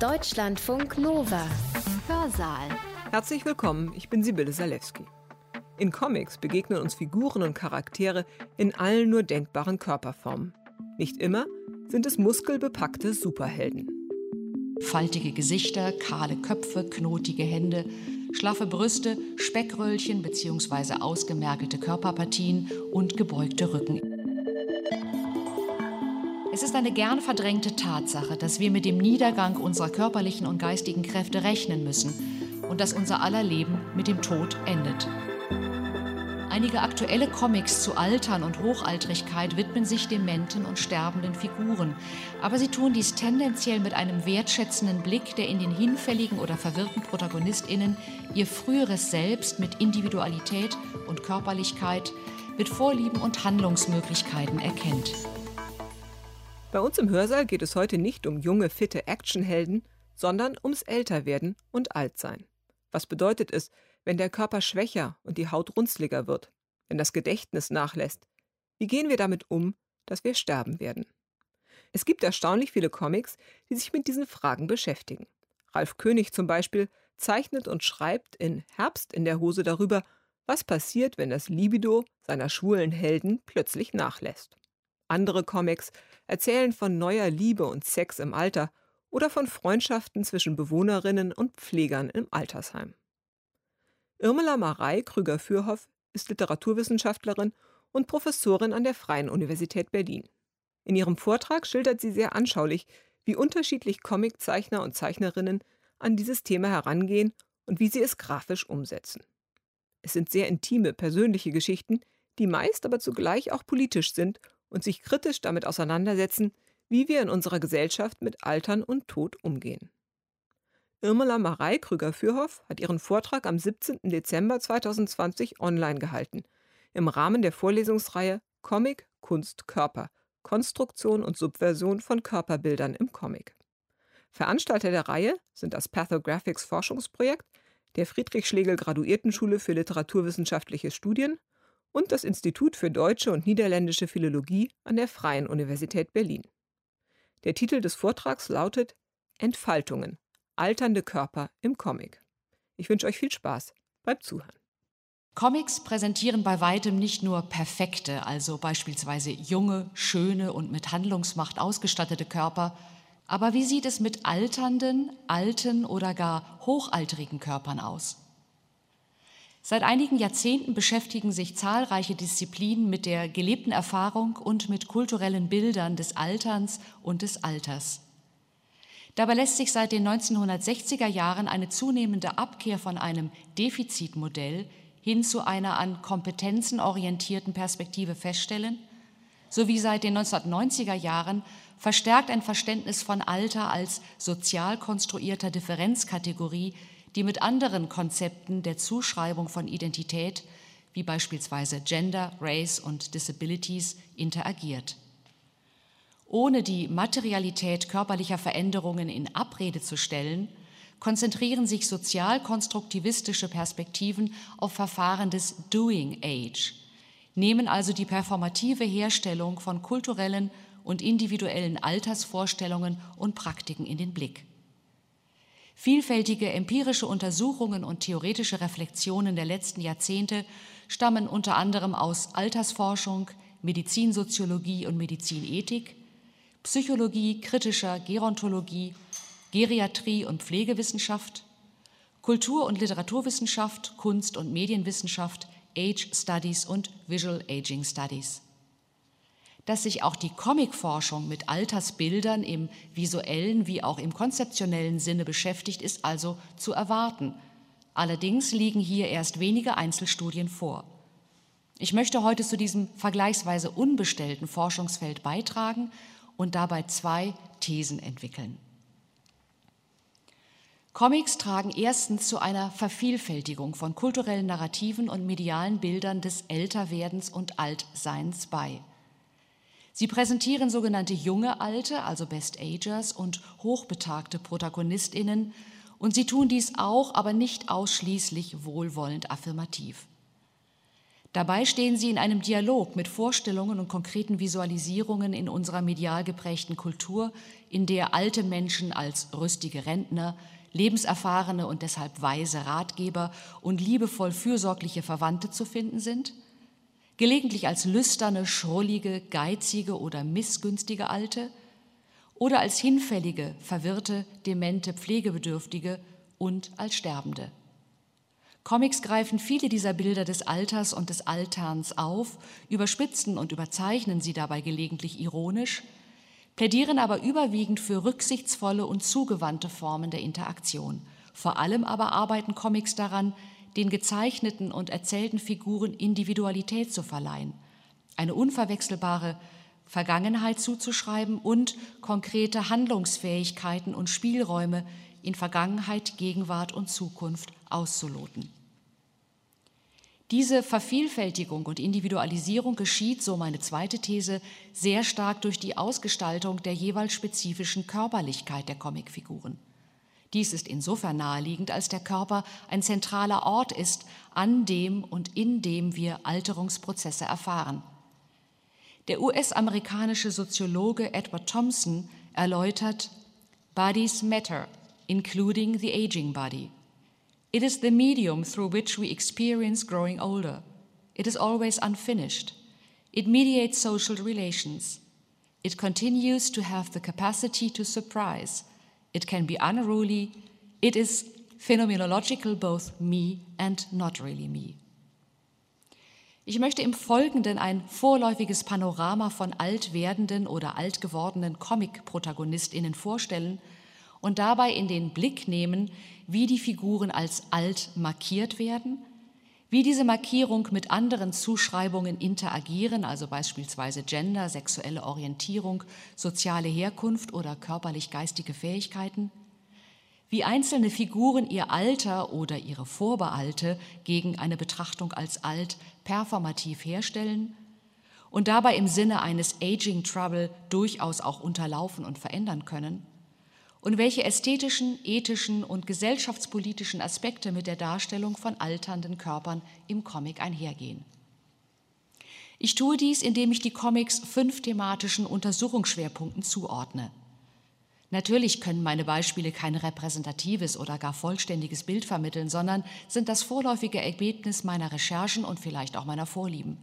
Deutschlandfunk Nova. Hörsaal. Herzlich willkommen, ich bin Sibylle Salewski. In Comics begegnen uns Figuren und Charaktere in allen nur denkbaren Körperformen. Nicht immer sind es muskelbepackte Superhelden. Faltige Gesichter, kahle Köpfe, knotige Hände, schlaffe Brüste, Speckröllchen bzw. ausgemergelte Körperpartien und gebeugte Rücken. Es ist eine gern verdrängte Tatsache, dass wir mit dem Niedergang unserer körperlichen und geistigen Kräfte rechnen müssen und dass unser aller Leben mit dem Tod endet. Einige aktuelle Comics zu Altern und Hochaltrigkeit widmen sich dementen und sterbenden Figuren, aber sie tun dies tendenziell mit einem wertschätzenden Blick, der in den hinfälligen oder verwirrten Protagonistinnen ihr früheres Selbst mit Individualität und Körperlichkeit, mit Vorlieben und Handlungsmöglichkeiten erkennt. Bei uns im Hörsaal geht es heute nicht um junge, fitte Actionhelden, sondern ums Älterwerden und Altsein. Was bedeutet es, wenn der Körper schwächer und die Haut runzliger wird, wenn das Gedächtnis nachlässt? Wie gehen wir damit um, dass wir sterben werden? Es gibt erstaunlich viele Comics, die sich mit diesen Fragen beschäftigen. Ralf König zum Beispiel zeichnet und schreibt in Herbst in der Hose darüber, was passiert, wenn das Libido seiner schwulen Helden plötzlich nachlässt. Andere Comics erzählen von neuer Liebe und Sex im Alter oder von Freundschaften zwischen Bewohnerinnen und Pflegern im Altersheim. Irmela Marei Krüger-Fürhoff ist Literaturwissenschaftlerin und Professorin an der Freien Universität Berlin. In ihrem Vortrag schildert sie sehr anschaulich, wie unterschiedlich Comiczeichner und Zeichnerinnen an dieses Thema herangehen und wie sie es grafisch umsetzen. Es sind sehr intime, persönliche Geschichten, die meist aber zugleich auch politisch sind und sich kritisch damit auseinandersetzen, wie wir in unserer Gesellschaft mit Altern und Tod umgehen. Irmela Marei Krüger-Fürhoff hat ihren Vortrag am 17. Dezember 2020 online gehalten, im Rahmen der Vorlesungsreihe Comic, Kunst, Körper – Konstruktion und Subversion von Körperbildern im Comic. Veranstalter der Reihe sind das Pathographics Forschungsprojekt der Friedrich-Schlegel-Graduiertenschule für literaturwissenschaftliche Studien und das Institut für deutsche und niederländische Philologie an der Freien Universität Berlin. Der Titel des Vortrags lautet Entfaltungen. Alternde Körper im Comic. Ich wünsche euch viel Spaß beim Zuhören. Comics präsentieren bei weitem nicht nur perfekte, also beispielsweise junge, schöne und mit Handlungsmacht ausgestattete Körper, aber wie sieht es mit alternden, alten oder gar hochaltrigen Körpern aus? Seit einigen Jahrzehnten beschäftigen sich zahlreiche Disziplinen mit der gelebten Erfahrung und mit kulturellen Bildern des Alterns und des Alters. Dabei lässt sich seit den 1960er Jahren eine zunehmende Abkehr von einem Defizitmodell hin zu einer an Kompetenzen orientierten Perspektive feststellen, sowie seit den 1990er Jahren verstärkt ein Verständnis von Alter als sozial konstruierter Differenzkategorie die mit anderen Konzepten der Zuschreibung von Identität, wie beispielsweise Gender, Race und Disabilities, interagiert. Ohne die Materialität körperlicher Veränderungen in Abrede zu stellen, konzentrieren sich sozialkonstruktivistische Perspektiven auf Verfahren des Doing Age, nehmen also die performative Herstellung von kulturellen und individuellen Altersvorstellungen und Praktiken in den Blick. Vielfältige empirische Untersuchungen und theoretische Reflexionen der letzten Jahrzehnte stammen unter anderem aus Altersforschung, Medizinsoziologie und Medizinethik, Psychologie, kritischer Gerontologie, Geriatrie und Pflegewissenschaft, Kultur- und Literaturwissenschaft, Kunst- und Medienwissenschaft, Age Studies und Visual Aging Studies. Dass sich auch die Comicforschung mit Altersbildern im visuellen wie auch im konzeptionellen Sinne beschäftigt, ist also zu erwarten. Allerdings liegen hier erst wenige Einzelstudien vor. Ich möchte heute zu diesem vergleichsweise unbestellten Forschungsfeld beitragen und dabei zwei Thesen entwickeln. Comics tragen erstens zu einer Vervielfältigung von kulturellen Narrativen und medialen Bildern des Älterwerdens und Altseins bei. Sie präsentieren sogenannte junge Alte, also Best Agers und hochbetagte Protagonistinnen und sie tun dies auch, aber nicht ausschließlich wohlwollend affirmativ. Dabei stehen sie in einem Dialog mit Vorstellungen und konkreten Visualisierungen in unserer medial geprägten Kultur, in der alte Menschen als rüstige Rentner, lebenserfahrene und deshalb weise Ratgeber und liebevoll fürsorgliche Verwandte zu finden sind, gelegentlich als lüsterne, schrullige, geizige oder missgünstige Alte oder als hinfällige, verwirrte, demente, pflegebedürftige und als Sterbende. Comics greifen viele dieser Bilder des Alters und des Alterns auf, überspitzen und überzeichnen sie dabei gelegentlich ironisch, plädieren aber überwiegend für rücksichtsvolle und zugewandte Formen der Interaktion. Vor allem aber arbeiten Comics daran, den gezeichneten und erzählten Figuren Individualität zu verleihen, eine unverwechselbare Vergangenheit zuzuschreiben und konkrete Handlungsfähigkeiten und Spielräume in Vergangenheit, Gegenwart und Zukunft auszuloten. Diese Vervielfältigung und Individualisierung geschieht, so meine zweite These, sehr stark durch die Ausgestaltung der jeweils spezifischen Körperlichkeit der Comicfiguren. Dies ist insofern naheliegend, als der Körper ein zentraler Ort ist, an dem und in dem wir Alterungsprozesse erfahren. Der US-amerikanische Soziologe Edward Thompson erläutert, Bodies matter, including the aging body. It is the medium through which we experience growing older. It is always unfinished. It mediates social relations. It continues to have the capacity to surprise. It can be unruly. It is phenomenological, both me and not really me. Ich möchte im Folgenden ein vorläufiges Panorama von alt werdenden oder alt gewordenen Comic-ProtagonistInnen vorstellen und dabei in den Blick nehmen, wie die Figuren als alt markiert werden, wie diese Markierung mit anderen Zuschreibungen interagieren, also beispielsweise Gender, sexuelle Orientierung, soziale Herkunft oder körperlich-geistige Fähigkeiten, wie einzelne Figuren ihr Alter oder ihre Vorbehalte gegen eine Betrachtung als alt performativ herstellen und dabei im Sinne eines Aging Trouble durchaus auch unterlaufen und verändern können, und welche ästhetischen, ethischen und gesellschaftspolitischen Aspekte mit der Darstellung von alternden Körpern im Comic einhergehen. Ich tue dies, indem ich die Comics fünf thematischen Untersuchungsschwerpunkten zuordne. Natürlich können meine Beispiele kein repräsentatives oder gar vollständiges Bild vermitteln, sondern sind das vorläufige Ergebnis meiner Recherchen und vielleicht auch meiner Vorlieben.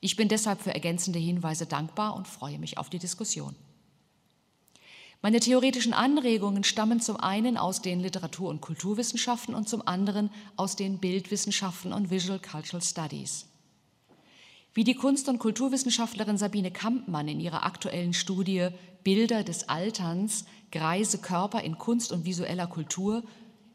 Ich bin deshalb für ergänzende Hinweise dankbar und freue mich auf die Diskussion. Meine theoretischen Anregungen stammen zum einen aus den Literatur- und Kulturwissenschaften und zum anderen aus den Bildwissenschaften und Visual Cultural Studies. Wie die Kunst- und Kulturwissenschaftlerin Sabine Kampmann in ihrer aktuellen Studie Bilder des Alterns, greise Körper in Kunst und visueller Kultur,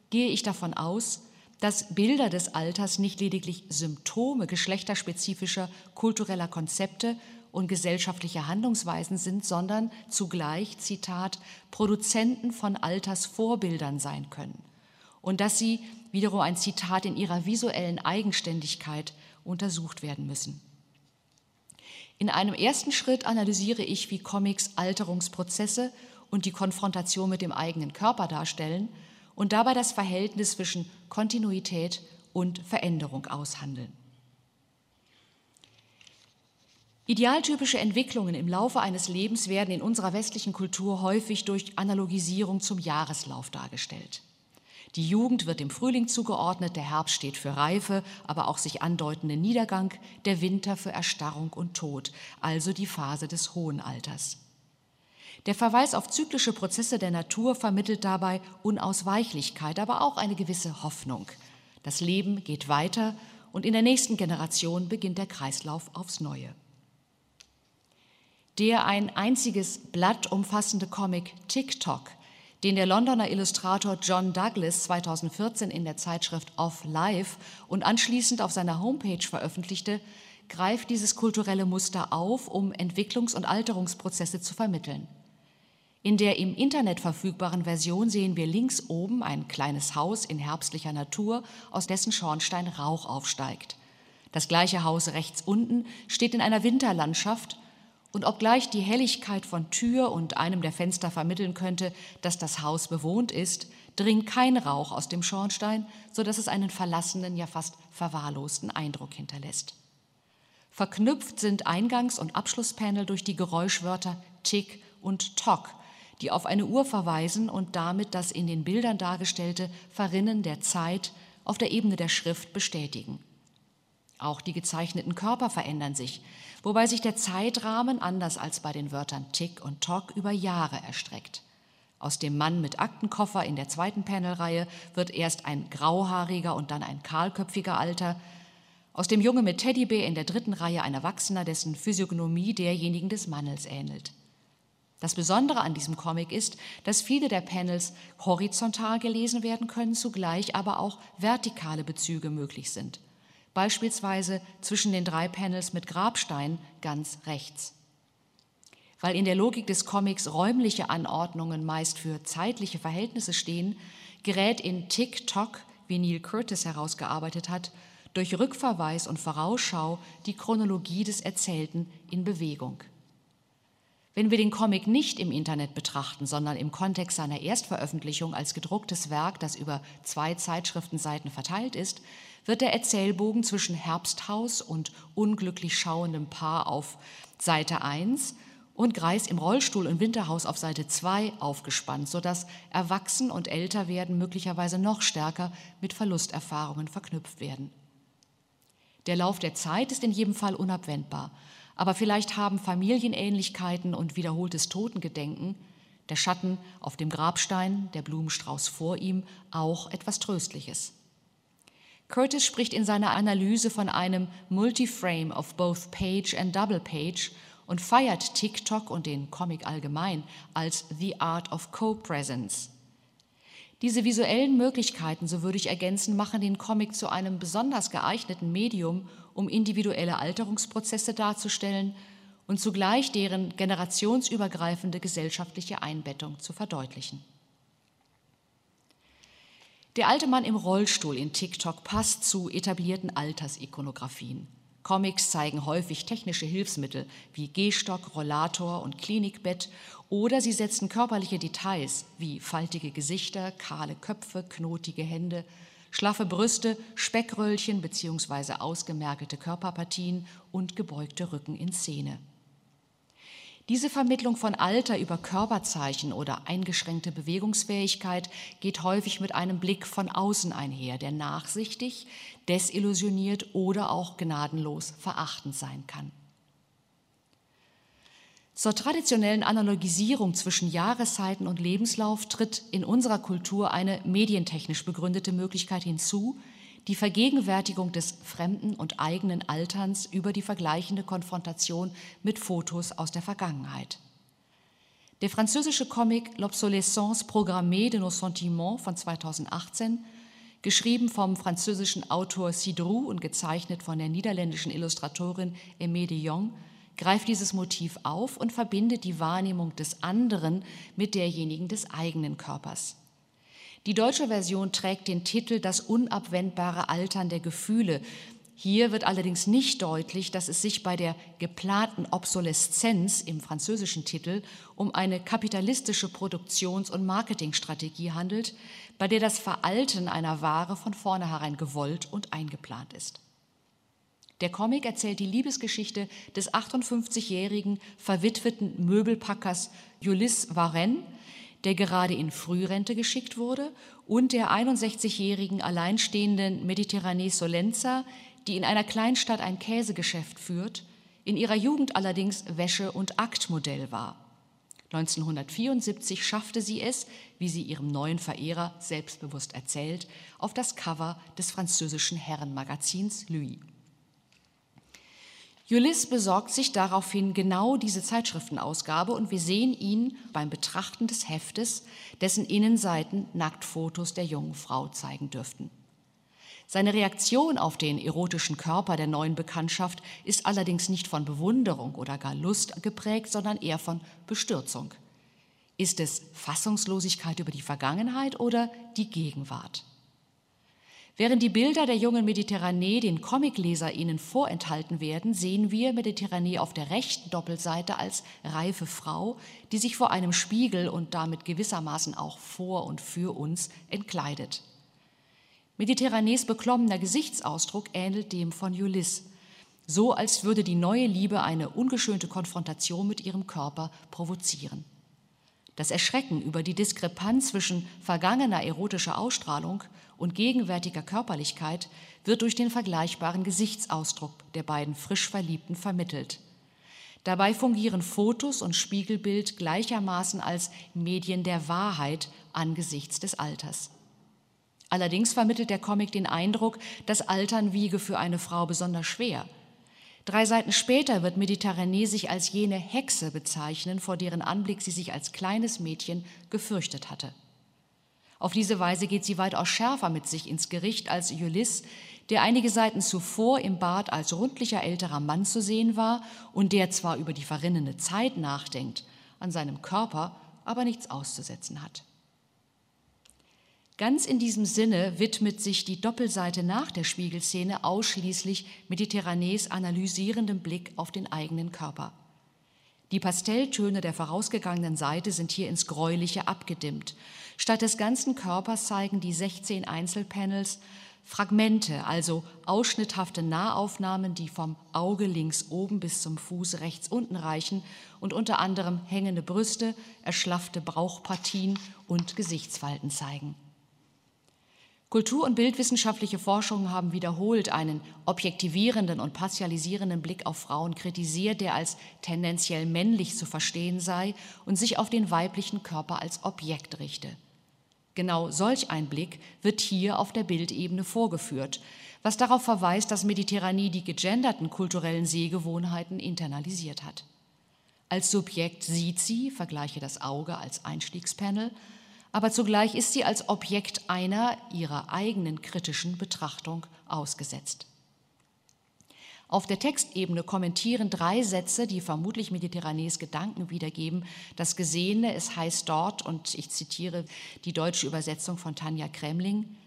gehe ich davon aus, dass Bilder des Alters nicht lediglich Symptome geschlechterspezifischer kultureller Konzepte und gesellschaftliche Handlungsweisen sind, sondern zugleich, Zitat, Produzenten von Altersvorbildern sein können. Und dass sie, wiederum ein Zitat, in ihrer visuellen Eigenständigkeit untersucht werden müssen. In einem ersten Schritt analysiere ich, wie Comics Alterungsprozesse und die Konfrontation mit dem eigenen Körper darstellen und dabei das Verhältnis zwischen Kontinuität und Veränderung aushandeln. Idealtypische Entwicklungen im Laufe eines Lebens werden in unserer westlichen Kultur häufig durch Analogisierung zum Jahreslauf dargestellt. Die Jugend wird dem Frühling zugeordnet, der Herbst steht für Reife, aber auch sich andeutenden Niedergang, der Winter für Erstarrung und Tod, also die Phase des hohen Alters. Der Verweis auf zyklische Prozesse der Natur vermittelt dabei Unausweichlichkeit, aber auch eine gewisse Hoffnung. Das Leben geht weiter und in der nächsten Generation beginnt der Kreislauf aufs Neue der ein einziges Blatt umfassende Comic TikTok, den der Londoner Illustrator John Douglas 2014 in der Zeitschrift Off Life und anschließend auf seiner Homepage veröffentlichte, greift dieses kulturelle Muster auf, um Entwicklungs- und Alterungsprozesse zu vermitteln. In der im Internet verfügbaren Version sehen wir links oben ein kleines Haus in herbstlicher Natur, aus dessen Schornstein Rauch aufsteigt. Das gleiche Haus rechts unten steht in einer Winterlandschaft und obgleich die Helligkeit von Tür und einem der Fenster vermitteln könnte, dass das Haus bewohnt ist, dringt kein Rauch aus dem Schornstein, so dass es einen verlassenen, ja fast verwahrlosten Eindruck hinterlässt. Verknüpft sind Eingangs- und Abschlusspanel durch die Geräuschwörter Tick und Tock, die auf eine Uhr verweisen und damit das in den Bildern dargestellte Verrinnen der Zeit auf der Ebene der Schrift bestätigen. Auch die gezeichneten Körper verändern sich, wobei sich der Zeitrahmen anders als bei den Wörtern Tick und Tock über Jahre erstreckt. Aus dem Mann mit Aktenkoffer in der zweiten Panelreihe wird erst ein grauhaariger und dann ein kahlköpfiger Alter. Aus dem Junge mit Teddybär in der dritten Reihe ein Erwachsener, dessen Physiognomie derjenigen des Mannes ähnelt. Das Besondere an diesem Comic ist, dass viele der Panels horizontal gelesen werden können, zugleich aber auch vertikale Bezüge möglich sind. Beispielsweise zwischen den drei Panels mit Grabstein ganz rechts. Weil in der Logik des Comics räumliche Anordnungen meist für zeitliche Verhältnisse stehen, gerät in Tick-Tock, wie Neil Curtis herausgearbeitet hat, durch Rückverweis und Vorausschau die Chronologie des Erzählten in Bewegung. Wenn wir den Comic nicht im Internet betrachten, sondern im Kontext seiner Erstveröffentlichung als gedrucktes Werk, das über zwei Zeitschriftenseiten verteilt ist, wird der Erzählbogen zwischen Herbsthaus und unglücklich schauendem Paar auf Seite 1 und Greis im Rollstuhl und Winterhaus auf Seite 2 aufgespannt, sodass Erwachsen und Älterwerden möglicherweise noch stärker mit Verlusterfahrungen verknüpft werden. Der Lauf der Zeit ist in jedem Fall unabwendbar aber vielleicht haben Familienähnlichkeiten und wiederholtes Totengedenken, der Schatten auf dem Grabstein, der Blumenstrauß vor ihm, auch etwas Tröstliches. Curtis spricht in seiner Analyse von einem Multiframe of both Page and Double Page und feiert TikTok und den Comic allgemein als The Art of Co-Presence. Diese visuellen Möglichkeiten, so würde ich ergänzen, machen den Comic zu einem besonders geeigneten Medium, um individuelle Alterungsprozesse darzustellen und zugleich deren generationsübergreifende gesellschaftliche Einbettung zu verdeutlichen. Der alte Mann im Rollstuhl in TikTok passt zu etablierten Altersikonografien. Comics zeigen häufig technische Hilfsmittel wie Gehstock, Rollator und Klinikbett oder sie setzen körperliche Details wie faltige Gesichter, kahle Köpfe, knotige Hände, schlaffe Brüste, Speckröllchen bzw. ausgemergelte Körperpartien und gebeugte Rücken in Szene. Diese Vermittlung von Alter über Körperzeichen oder eingeschränkte Bewegungsfähigkeit geht häufig mit einem Blick von außen einher, der nachsichtig, desillusioniert oder auch gnadenlos verachtend sein kann. Zur traditionellen Analogisierung zwischen Jahreszeiten und Lebenslauf tritt in unserer Kultur eine medientechnisch begründete Möglichkeit hinzu, die Vergegenwärtigung des fremden und eigenen Alterns über die vergleichende Konfrontation mit Fotos aus der Vergangenheit. Der französische Comic L'obsolescence programmée de nos sentiments von 2018, geschrieben vom französischen Autor Cidrou und gezeichnet von der niederländischen Illustratorin Aimée de Jong, greift dieses Motiv auf und verbindet die Wahrnehmung des anderen mit derjenigen des eigenen Körpers. Die deutsche Version trägt den Titel Das unabwendbare Altern der Gefühle. Hier wird allerdings nicht deutlich, dass es sich bei der geplanten Obsoleszenz im französischen Titel um eine kapitalistische Produktions- und Marketingstrategie handelt, bei der das Veralten einer Ware von vornherein gewollt und eingeplant ist. Der Comic erzählt die Liebesgeschichte des 58-jährigen verwitweten Möbelpackers Ulysse Varenne der gerade in Frührente geschickt wurde, und der 61-jährigen alleinstehenden Mediterranee Solenza, die in einer Kleinstadt ein Käsegeschäft führt, in ihrer Jugend allerdings Wäsche- und Aktmodell war. 1974 schaffte sie es, wie sie ihrem neuen Verehrer selbstbewusst erzählt, auf das Cover des französischen Herrenmagazins Louis. Ulysse besorgt sich daraufhin genau diese Zeitschriftenausgabe und wir sehen ihn beim Betrachten des Heftes, dessen Innenseiten Nacktfotos der jungen Frau zeigen dürften. Seine Reaktion auf den erotischen Körper der neuen Bekanntschaft ist allerdings nicht von Bewunderung oder gar Lust geprägt, sondern eher von Bestürzung. Ist es Fassungslosigkeit über die Vergangenheit oder die Gegenwart? Während die Bilder der jungen Mediterranee den Comicleser ihnen vorenthalten werden, sehen wir Mediterranee auf der rechten Doppelseite als reife Frau, die sich vor einem Spiegel und damit gewissermaßen auch vor und für uns entkleidet. Mediterranees beklommener Gesichtsausdruck ähnelt dem von Ulysse. so als würde die neue Liebe eine ungeschönte Konfrontation mit ihrem Körper provozieren. Das Erschrecken über die Diskrepanz zwischen vergangener erotischer Ausstrahlung und gegenwärtiger Körperlichkeit wird durch den vergleichbaren Gesichtsausdruck der beiden frisch Verliebten vermittelt. Dabei fungieren Fotos und Spiegelbild gleichermaßen als Medien der Wahrheit angesichts des Alters. Allerdings vermittelt der Comic den Eindruck, das Altern wiege für eine Frau besonders schwer. Drei Seiten später wird Mediterranee sich als jene Hexe bezeichnen, vor deren Anblick sie sich als kleines Mädchen gefürchtet hatte. Auf diese Weise geht sie weitaus schärfer mit sich ins Gericht als Ulysse, der einige Seiten zuvor im Bad als rundlicher älterer Mann zu sehen war und der zwar über die verrinnene Zeit nachdenkt, an seinem Körper aber nichts auszusetzen hat. Ganz in diesem Sinne widmet sich die Doppelseite nach der Spiegelszene ausschließlich Mediterranees analysierendem Blick auf den eigenen Körper. Die Pastelltöne der vorausgegangenen Seite sind hier ins Gräuliche abgedimmt. Statt des ganzen Körpers zeigen die 16 Einzelpanels Fragmente, also ausschnitthafte Nahaufnahmen, die vom Auge links oben bis zum Fuß rechts unten reichen und unter anderem hängende Brüste, erschlaffte Bauchpartien und Gesichtsfalten zeigen. Kultur- und bildwissenschaftliche Forschungen haben wiederholt einen objektivierenden und partialisierenden Blick auf Frauen kritisiert, der als tendenziell männlich zu verstehen sei und sich auf den weiblichen Körper als Objekt richte. Genau solch ein Blick wird hier auf der Bildebene vorgeführt, was darauf verweist, dass Mediterranee die gegenderten kulturellen Sehgewohnheiten internalisiert hat. Als Subjekt sieht sie, vergleiche das Auge als Einstiegspanel, aber zugleich ist sie als Objekt einer ihrer eigenen kritischen Betrachtung ausgesetzt. Auf der Textebene kommentieren drei Sätze, die vermutlich Mediterranees Gedanken wiedergeben, das Gesehene. Es heißt dort, und ich zitiere die deutsche Übersetzung von Tanja Kremling,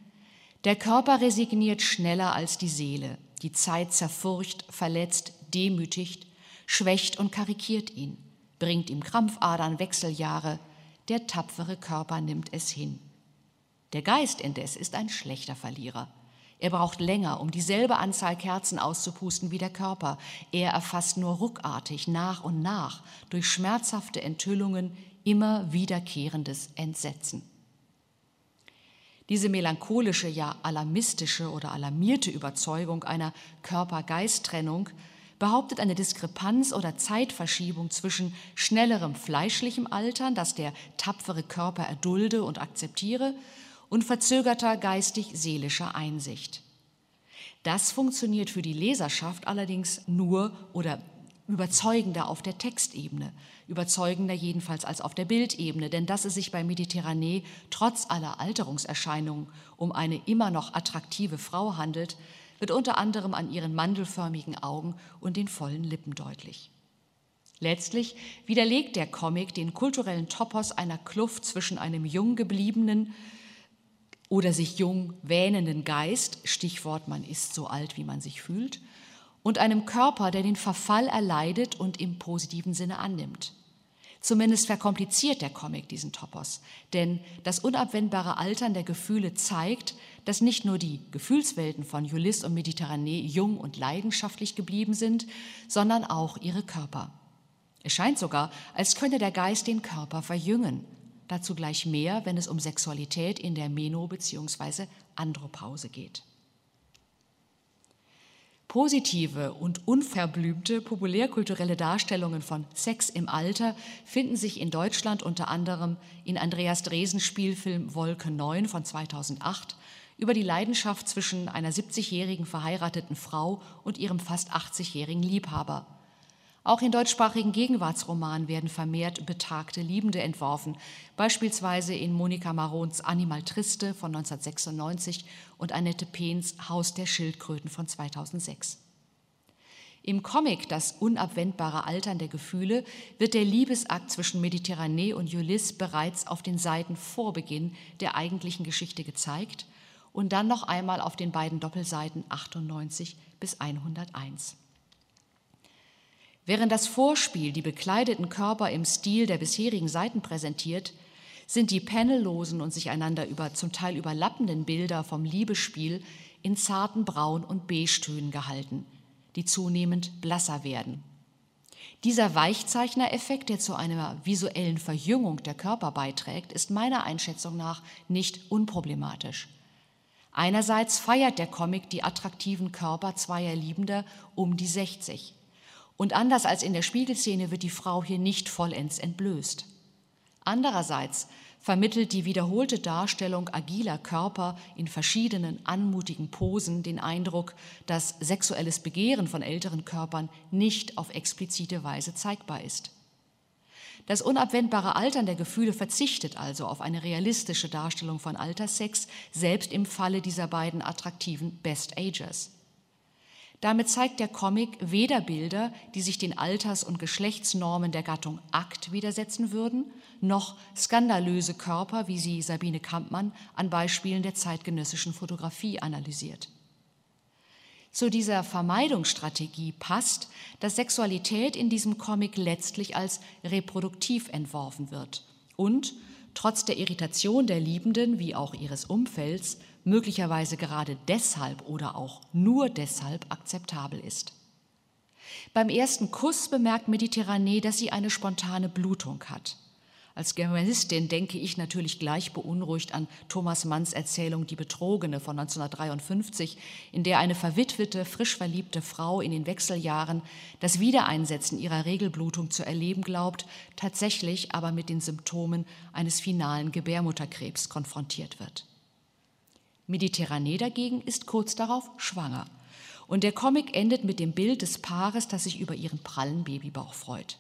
der Körper resigniert schneller als die Seele. Die Zeit zerfurcht, verletzt, demütigt, schwächt und karikiert ihn, bringt ihm Krampfadern, Wechseljahre, der tapfere Körper nimmt es hin. Der Geist indes ist ein schlechter Verlierer. Er braucht länger, um dieselbe Anzahl Kerzen auszupusten wie der Körper. Er erfasst nur ruckartig, nach und nach, durch schmerzhafte Enthüllungen immer wiederkehrendes Entsetzen. Diese melancholische, ja alarmistische oder alarmierte Überzeugung einer Körper-Geist-Trennung behauptet eine Diskrepanz oder Zeitverschiebung zwischen schnellerem fleischlichem Altern, das der tapfere Körper erdulde und akzeptiere, und verzögerter geistig-seelischer Einsicht. Das funktioniert für die Leserschaft allerdings nur oder überzeugender auf der Textebene, überzeugender jedenfalls als auf der Bildebene, denn dass es sich bei Mediterranee trotz aller Alterungserscheinungen um eine immer noch attraktive Frau handelt, wird unter anderem an ihren mandelförmigen Augen und den vollen Lippen deutlich. Letztlich widerlegt der Comic den kulturellen Topos einer Kluft zwischen einem jung gebliebenen oder sich jung wähnenden Geist, Stichwort man ist so alt, wie man sich fühlt, und einem Körper, der den Verfall erleidet und im positiven Sinne annimmt. Zumindest verkompliziert der Comic diesen Topos, denn das unabwendbare Altern der Gefühle zeigt, dass nicht nur die Gefühlswelten von Ulysse und Mediterranee jung und leidenschaftlich geblieben sind, sondern auch ihre Körper. Es scheint sogar, als könne der Geist den Körper verjüngen. Dazu gleich mehr, wenn es um Sexualität in der Meno- bzw. Andropause geht. Positive und unverblümte populärkulturelle Darstellungen von Sex im Alter finden sich in Deutschland unter anderem in Andreas Dresens Spielfilm Wolke 9 von 2008 über die Leidenschaft zwischen einer 70-jährigen verheirateten Frau und ihrem fast 80-jährigen Liebhaber. Auch in deutschsprachigen Gegenwartsromanen werden vermehrt betagte Liebende entworfen, beispielsweise in Monika Marons Animal Triste von 1996 und Annette Pehns Haus der Schildkröten von 2006. Im Comic Das unabwendbare Altern der Gefühle wird der Liebesakt zwischen Mediterranee und Ulysse bereits auf den Seiten vor Beginn der eigentlichen Geschichte gezeigt und dann noch einmal auf den beiden Doppelseiten 98 bis 101. Während das Vorspiel die bekleideten Körper im Stil der bisherigen Seiten präsentiert, sind die panellosen und sich einander über, zum Teil überlappenden Bilder vom Liebesspiel in zarten Braun- und Beige-Tönen gehalten. die zunehmend blasser werden. Dieser Weichzeichnereffekt, der zu einer visuellen Verjüngung der Körper beiträgt, ist meiner Einschätzung nach nicht unproblematisch. Einerseits feiert der Comic die attraktiven Körper zweier Liebender um die 60. Und anders als in der Spiegelszene wird die Frau hier nicht vollends entblößt. Andererseits vermittelt die wiederholte Darstellung agiler Körper in verschiedenen anmutigen Posen den Eindruck, dass sexuelles Begehren von älteren Körpern nicht auf explizite Weise zeigbar ist. Das unabwendbare Altern der Gefühle verzichtet also auf eine realistische Darstellung von Alterssex, selbst im Falle dieser beiden attraktiven Best Agers. Damit zeigt der Comic weder Bilder, die sich den Alters- und Geschlechtsnormen der Gattung Akt widersetzen würden, noch skandalöse Körper, wie sie Sabine Kampmann an Beispielen der zeitgenössischen Fotografie analysiert. Zu dieser Vermeidungsstrategie passt, dass Sexualität in diesem Comic letztlich als reproduktiv entworfen wird und, trotz der Irritation der Liebenden wie auch ihres Umfelds, möglicherweise gerade deshalb oder auch nur deshalb akzeptabel ist. Beim ersten Kuss bemerkt Mediterranee, dass sie eine spontane Blutung hat. Als Germanistin denke ich natürlich gleich beunruhigt an Thomas Manns Erzählung Die Betrogene von 1953, in der eine verwitwete, frisch verliebte Frau in den Wechseljahren das Wiedereinsetzen ihrer Regelblutung zu erleben glaubt, tatsächlich aber mit den Symptomen eines finalen Gebärmutterkrebs konfrontiert wird. Mediterranee dagegen ist kurz darauf schwanger. Und der Comic endet mit dem Bild des Paares, das sich über ihren prallen Babybauch freut.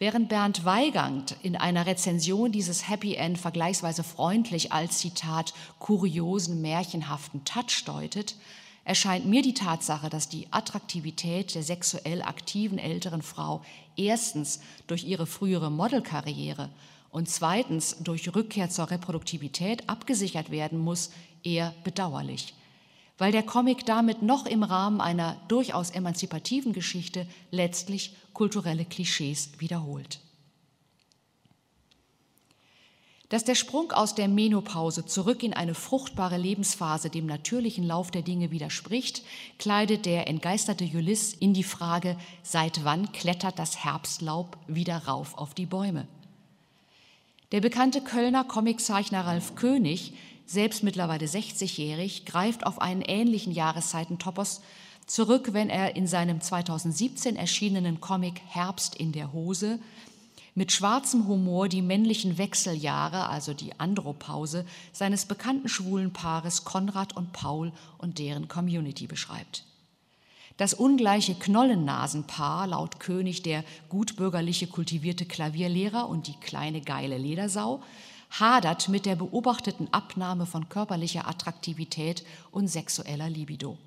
Während Bernd Weigand in einer Rezension dieses Happy End vergleichsweise freundlich als Zitat kuriosen, märchenhaften Touch deutet, erscheint mir die Tatsache, dass die Attraktivität der sexuell aktiven älteren Frau erstens durch ihre frühere Modelkarriere und zweitens durch Rückkehr zur Reproduktivität abgesichert werden muss, eher bedauerlich, weil der Comic damit noch im Rahmen einer durchaus emanzipativen Geschichte letztlich kulturelle Klischees wiederholt. Dass der Sprung aus der Menopause zurück in eine fruchtbare Lebensphase dem natürlichen Lauf der Dinge widerspricht, kleidet der entgeisterte Ulyss in die Frage, seit wann klettert das Herbstlaub wieder rauf auf die Bäume? Der bekannte Kölner Comiczeichner Ralf König, selbst mittlerweile 60-jährig, greift auf einen ähnlichen Jahreszeitentopos zurück, wenn er in seinem 2017 erschienenen Comic Herbst in der Hose mit schwarzem Humor die männlichen Wechseljahre, also die Andropause, seines bekannten schwulen Paares Konrad und Paul und deren Community beschreibt. Das ungleiche Knollennasenpaar, laut König der gutbürgerliche kultivierte Klavierlehrer und die kleine geile Ledersau, hadert mit der beobachteten Abnahme von körperlicher Attraktivität und sexueller Libido.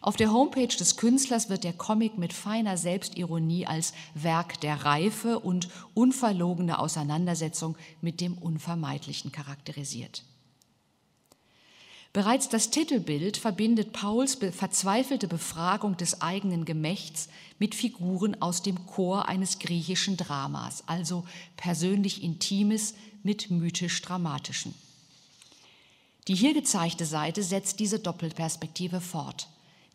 Auf der Homepage des Künstlers wird der Comic mit feiner Selbstironie als Werk der Reife und unverlogene Auseinandersetzung mit dem Unvermeidlichen charakterisiert. Bereits das Titelbild verbindet Pauls verzweifelte Befragung des eigenen Gemächts mit Figuren aus dem Chor eines griechischen Dramas, also persönlich Intimes mit mythisch Dramatischen. Die hier gezeigte Seite setzt diese Doppelperspektive fort.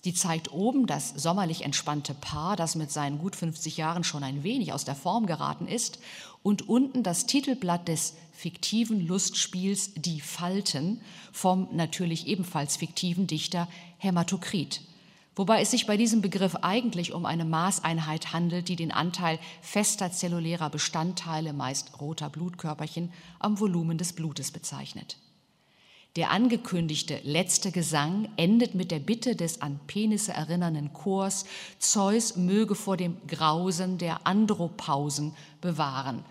Sie zeigt oben das sommerlich entspannte Paar, das mit seinen gut 50 Jahren schon ein wenig aus der Form geraten ist, und unten das Titelblatt des fiktiven Lustspiels Die Falten vom natürlich ebenfalls fiktiven Dichter Hämatokrit. Wobei es sich bei diesem Begriff eigentlich um eine Maßeinheit handelt, die den Anteil fester zellulärer Bestandteile, meist roter Blutkörperchen, am Volumen des Blutes bezeichnet. Der angekündigte letzte Gesang endet mit der Bitte des an Penisse erinnernden Chors, Zeus möge vor dem Grausen der Andropausen bewahren.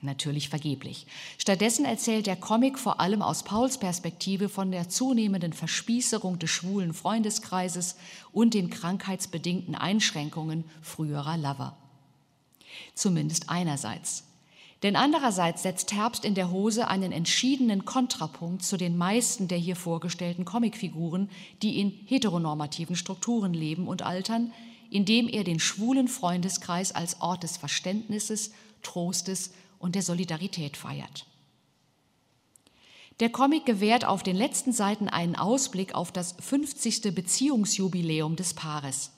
Natürlich vergeblich. Stattdessen erzählt der Comic vor allem aus Pauls Perspektive von der zunehmenden Verspießerung des schwulen Freundeskreises und den krankheitsbedingten Einschränkungen früherer Lover. Zumindest einerseits. Denn andererseits setzt Herbst in der Hose einen entschiedenen Kontrapunkt zu den meisten der hier vorgestellten Comicfiguren, die in heteronormativen Strukturen leben und altern, indem er den schwulen Freundeskreis als Ort des Verständnisses, Trostes und der Solidarität feiert. Der Comic gewährt auf den letzten Seiten einen Ausblick auf das 50. Beziehungsjubiläum des Paares.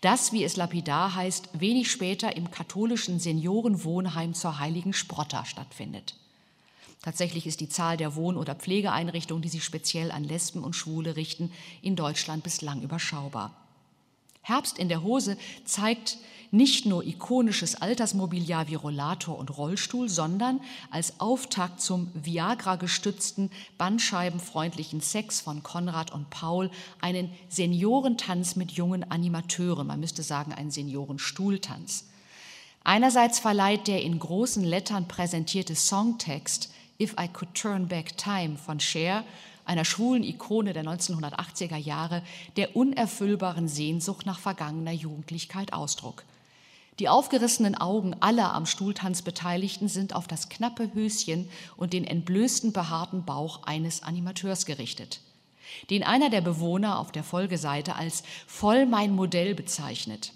Das, wie es lapidar heißt, wenig später im katholischen Seniorenwohnheim zur heiligen Sprotta stattfindet. Tatsächlich ist die Zahl der Wohn- oder Pflegeeinrichtungen, die sich speziell an Lesben und Schwule richten, in Deutschland bislang überschaubar. Herbst in der Hose zeigt nicht nur ikonisches Altersmobiliar wie Rollator und Rollstuhl, sondern als Auftakt zum Viagra-gestützten, bandscheibenfreundlichen Sex von Konrad und Paul einen Seniorentanz mit jungen Animateuren, man müsste sagen einen Seniorenstuhltanz. Einerseits verleiht der in großen Lettern präsentierte Songtext If I Could Turn Back Time von Cher einer schwulen Ikone der 1980er Jahre, der unerfüllbaren Sehnsucht nach vergangener Jugendlichkeit Ausdruck. Die aufgerissenen Augen aller am Stuhltanz Beteiligten sind auf das knappe Höschen und den entblößten behaarten Bauch eines Animateurs gerichtet, den einer der Bewohner auf der Folgeseite als voll mein Modell bezeichnet.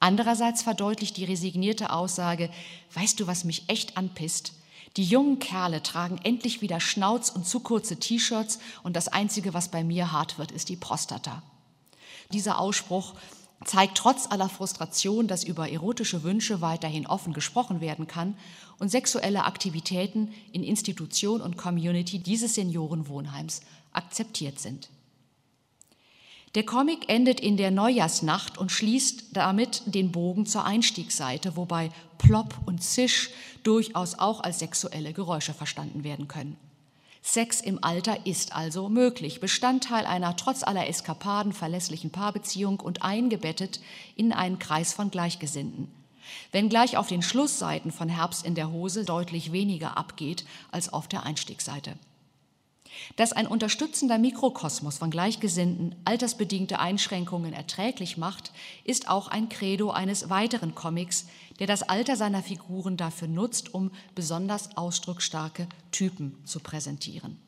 Andererseits verdeutlicht die resignierte Aussage, weißt du, was mich echt anpisst? Die jungen Kerle tragen endlich wieder Schnauz und zu kurze T-Shirts und das Einzige, was bei mir hart wird, ist die Prostata. Dieser Ausspruch zeigt trotz aller Frustration, dass über erotische Wünsche weiterhin offen gesprochen werden kann und sexuelle Aktivitäten in Institution und Community dieses Seniorenwohnheims akzeptiert sind. Der Comic endet in der Neujahrsnacht und schließt damit den Bogen zur Einstiegsseite, wobei Plop und Zisch durchaus auch als sexuelle Geräusche verstanden werden können. Sex im Alter ist also möglich, Bestandteil einer trotz aller Eskapaden verlässlichen Paarbeziehung und eingebettet in einen Kreis von Gleichgesinnten. Wenngleich auf den Schlussseiten von Herbst in der Hose deutlich weniger abgeht als auf der Einstiegsseite. Dass ein unterstützender Mikrokosmos von Gleichgesinnten altersbedingte Einschränkungen erträglich macht, ist auch ein Credo eines weiteren Comics, der das Alter seiner Figuren dafür nutzt, um besonders ausdrucksstarke Typen zu präsentieren.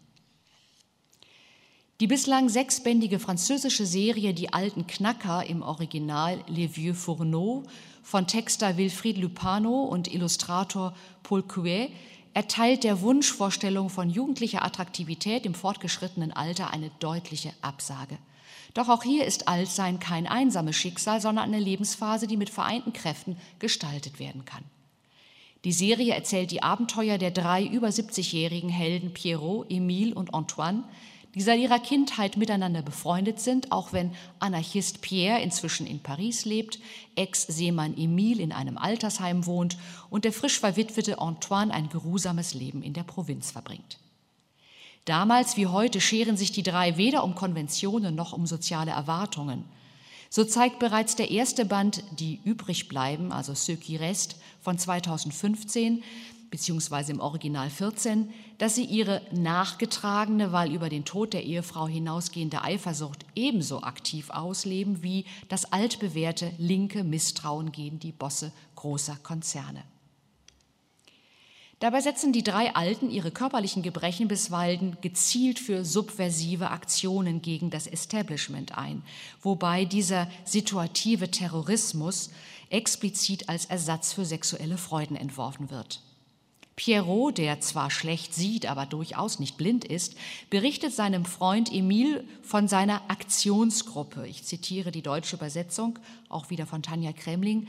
Die bislang sechsbändige französische Serie Die alten Knacker im Original Les Vieux Fourneaux von Texter Wilfried Lupano und Illustrator Paul Couet erteilt der Wunschvorstellung von jugendlicher Attraktivität im fortgeschrittenen Alter eine deutliche Absage. Doch auch hier ist Altsein kein einsames Schicksal, sondern eine Lebensphase, die mit vereinten Kräften gestaltet werden kann. Die Serie erzählt die Abenteuer der drei über 70-jährigen Helden Pierrot, Emile und Antoine, die seit ihrer Kindheit miteinander befreundet sind, auch wenn Anarchist Pierre inzwischen in Paris lebt, Ex-Seemann Emile in einem Altersheim wohnt und der frisch verwitwete Antoine ein geruhsames Leben in der Provinz verbringt. Damals wie heute scheren sich die drei weder um Konventionen noch um soziale Erwartungen. So zeigt bereits der erste Band Die übrig bleiben, also Ceux qui rest, von 2015, beziehungsweise im Original 14, dass sie ihre nachgetragene, weil über den Tod der Ehefrau hinausgehende Eifersucht ebenso aktiv ausleben wie das altbewährte linke Misstrauen gegen die Bosse großer Konzerne. Dabei setzen die drei Alten ihre körperlichen Gebrechen bisweilen gezielt für subversive Aktionen gegen das Establishment ein, wobei dieser situative Terrorismus explizit als Ersatz für sexuelle Freuden entworfen wird. Pierrot, der zwar schlecht sieht, aber durchaus nicht blind ist, berichtet seinem Freund Emile von seiner Aktionsgruppe. Ich zitiere die deutsche Übersetzung, auch wieder von Tanja Kremling.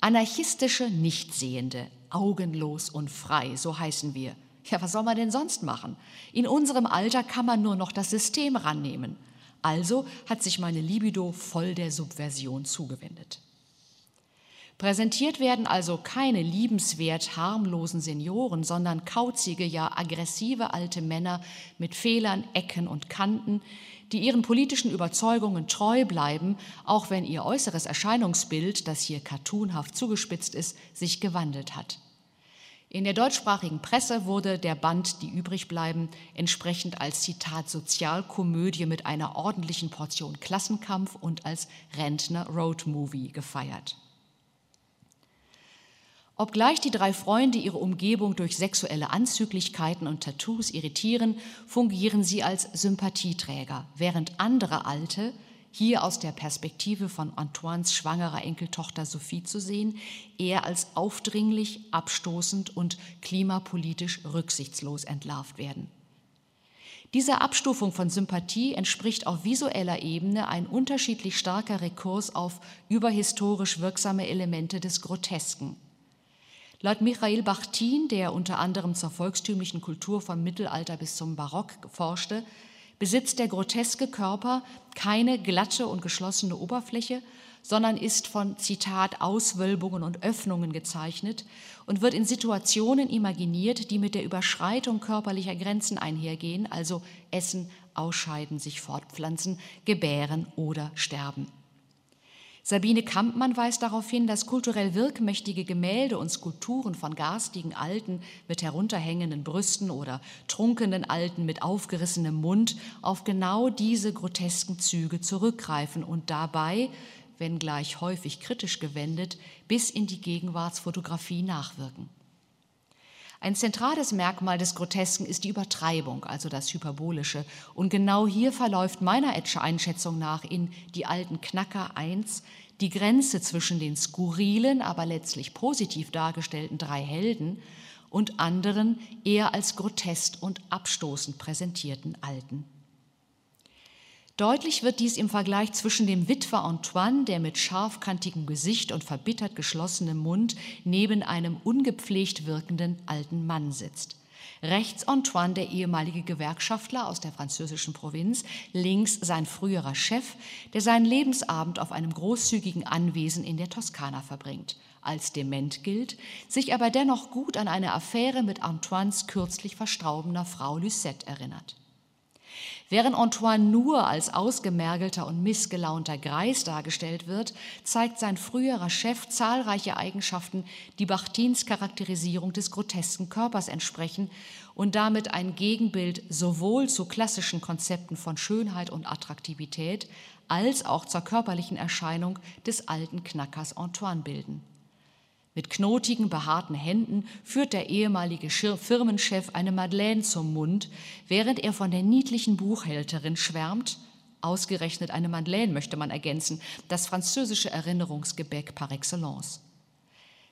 Anarchistische Nichtsehende, augenlos und frei, so heißen wir. Ja, was soll man denn sonst machen? In unserem Alter kann man nur noch das System rannehmen. Also hat sich meine Libido voll der Subversion zugewendet. Präsentiert werden also keine liebenswert harmlosen Senioren, sondern kauzige, ja aggressive alte Männer mit Fehlern, Ecken und Kanten, die ihren politischen Überzeugungen treu bleiben, auch wenn ihr äußeres Erscheinungsbild, das hier cartoonhaft zugespitzt ist, sich gewandelt hat. In der deutschsprachigen Presse wurde der Band Die übrig bleiben entsprechend als Zitat Sozialkomödie mit einer ordentlichen Portion Klassenkampf und als Rentner Roadmovie gefeiert. Obgleich die drei Freunde ihre Umgebung durch sexuelle Anzüglichkeiten und Tattoos irritieren, fungieren sie als Sympathieträger, während andere Alte, hier aus der Perspektive von Antoines schwangerer Enkeltochter Sophie zu sehen, eher als aufdringlich, abstoßend und klimapolitisch rücksichtslos entlarvt werden. Dieser Abstufung von Sympathie entspricht auf visueller Ebene ein unterschiedlich starker Rekurs auf überhistorisch wirksame Elemente des Grotesken. Laut Michael Bachtin, der unter anderem zur volkstümlichen Kultur vom Mittelalter bis zum Barock forschte, besitzt der groteske Körper keine glatte und geschlossene Oberfläche, sondern ist von, Zitat, Auswölbungen und Öffnungen gezeichnet und wird in Situationen imaginiert, die mit der Überschreitung körperlicher Grenzen einhergehen, also essen, ausscheiden, sich fortpflanzen, gebären oder sterben. Sabine Kampmann weist darauf hin, dass kulturell wirkmächtige Gemälde und Skulpturen von garstigen Alten mit herunterhängenden Brüsten oder trunkenen Alten mit aufgerissenem Mund auf genau diese grotesken Züge zurückgreifen und dabei wenngleich häufig kritisch gewendet, bis in die Gegenwartsfotografie nachwirken. Ein zentrales Merkmal des Grotesken ist die Übertreibung, also das Hyperbolische. Und genau hier verläuft meiner Einschätzung nach in Die alten Knacker 1 die Grenze zwischen den skurrilen, aber letztlich positiv dargestellten drei Helden und anderen eher als grotesk und abstoßend präsentierten Alten. Deutlich wird dies im Vergleich zwischen dem Witwer Antoine, der mit scharfkantigem Gesicht und verbittert geschlossenem Mund neben einem ungepflegt wirkenden alten Mann sitzt. Rechts Antoine, der ehemalige Gewerkschaftler aus der französischen Provinz, links sein früherer Chef, der seinen Lebensabend auf einem großzügigen Anwesen in der Toskana verbringt, als dement gilt, sich aber dennoch gut an eine Affäre mit Antoines kürzlich verstraubener Frau Lucette erinnert. Während Antoine nur als ausgemergelter und missgelaunter Greis dargestellt wird, zeigt sein früherer Chef zahlreiche Eigenschaften, die Bachtins Charakterisierung des grotesken Körpers entsprechen und damit ein Gegenbild sowohl zu klassischen Konzepten von Schönheit und Attraktivität als auch zur körperlichen Erscheinung des alten Knackers Antoine bilden. Mit knotigen, behaarten Händen führt der ehemalige Firmenchef eine Madeleine zum Mund, während er von der niedlichen Buchhälterin schwärmt. Ausgerechnet eine Madeleine möchte man ergänzen, das französische Erinnerungsgebäck par excellence.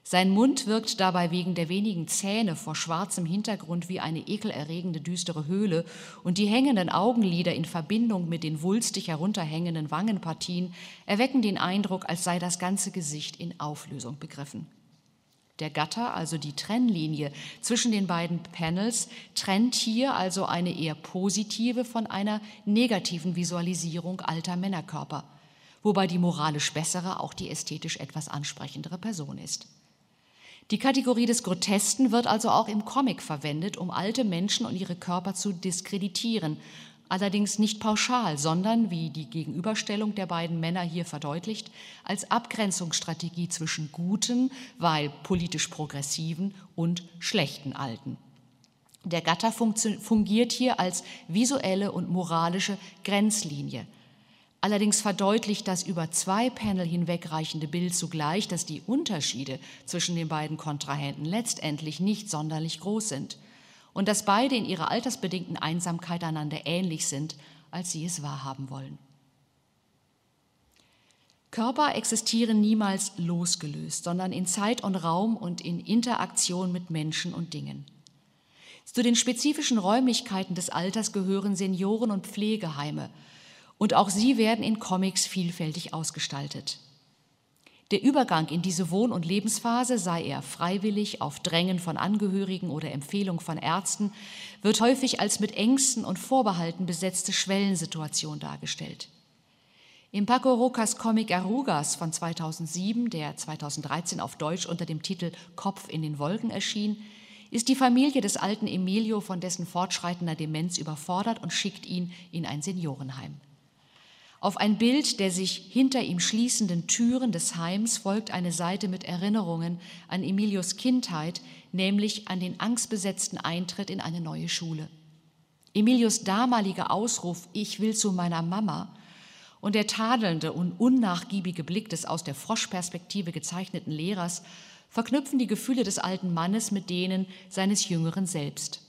Sein Mund wirkt dabei wegen der wenigen Zähne vor schwarzem Hintergrund wie eine ekelerregende düstere Höhle und die hängenden Augenlider in Verbindung mit den wulstig herunterhängenden Wangenpartien erwecken den Eindruck, als sei das ganze Gesicht in Auflösung begriffen. Der Gatter, also die Trennlinie zwischen den beiden Panels, trennt hier also eine eher positive von einer negativen Visualisierung alter Männerkörper, wobei die moralisch bessere auch die ästhetisch etwas ansprechendere Person ist. Die Kategorie des Grotesken wird also auch im Comic verwendet, um alte Menschen und ihre Körper zu diskreditieren allerdings nicht pauschal, sondern, wie die Gegenüberstellung der beiden Männer hier verdeutlicht, als Abgrenzungsstrategie zwischen guten, weil politisch progressiven und schlechten Alten. Der Gatter fungiert hier als visuelle und moralische Grenzlinie. Allerdings verdeutlicht das über zwei Panel hinwegreichende Bild zugleich, dass die Unterschiede zwischen den beiden Kontrahenten letztendlich nicht sonderlich groß sind und dass beide in ihrer altersbedingten Einsamkeit einander ähnlich sind, als sie es wahrhaben wollen. Körper existieren niemals losgelöst, sondern in Zeit und Raum und in Interaktion mit Menschen und Dingen. Zu den spezifischen Räumlichkeiten des Alters gehören Senioren- und Pflegeheime, und auch sie werden in Comics vielfältig ausgestaltet. Der Übergang in diese Wohn- und Lebensphase, sei er freiwillig, auf Drängen von Angehörigen oder Empfehlung von Ärzten, wird häufig als mit Ängsten und Vorbehalten besetzte Schwellensituation dargestellt. Im Paco Rocas Comic Arugas von 2007, der 2013 auf Deutsch unter dem Titel Kopf in den Wolken erschien, ist die Familie des alten Emilio von dessen fortschreitender Demenz überfordert und schickt ihn in ein Seniorenheim. Auf ein Bild der sich hinter ihm schließenden Türen des Heims folgt eine Seite mit Erinnerungen an Emilios Kindheit, nämlich an den angstbesetzten Eintritt in eine neue Schule. Emilios damaliger Ausruf Ich will zu meiner Mama und der tadelnde und unnachgiebige Blick des aus der Froschperspektive gezeichneten Lehrers verknüpfen die Gefühle des alten Mannes mit denen seines jüngeren Selbst.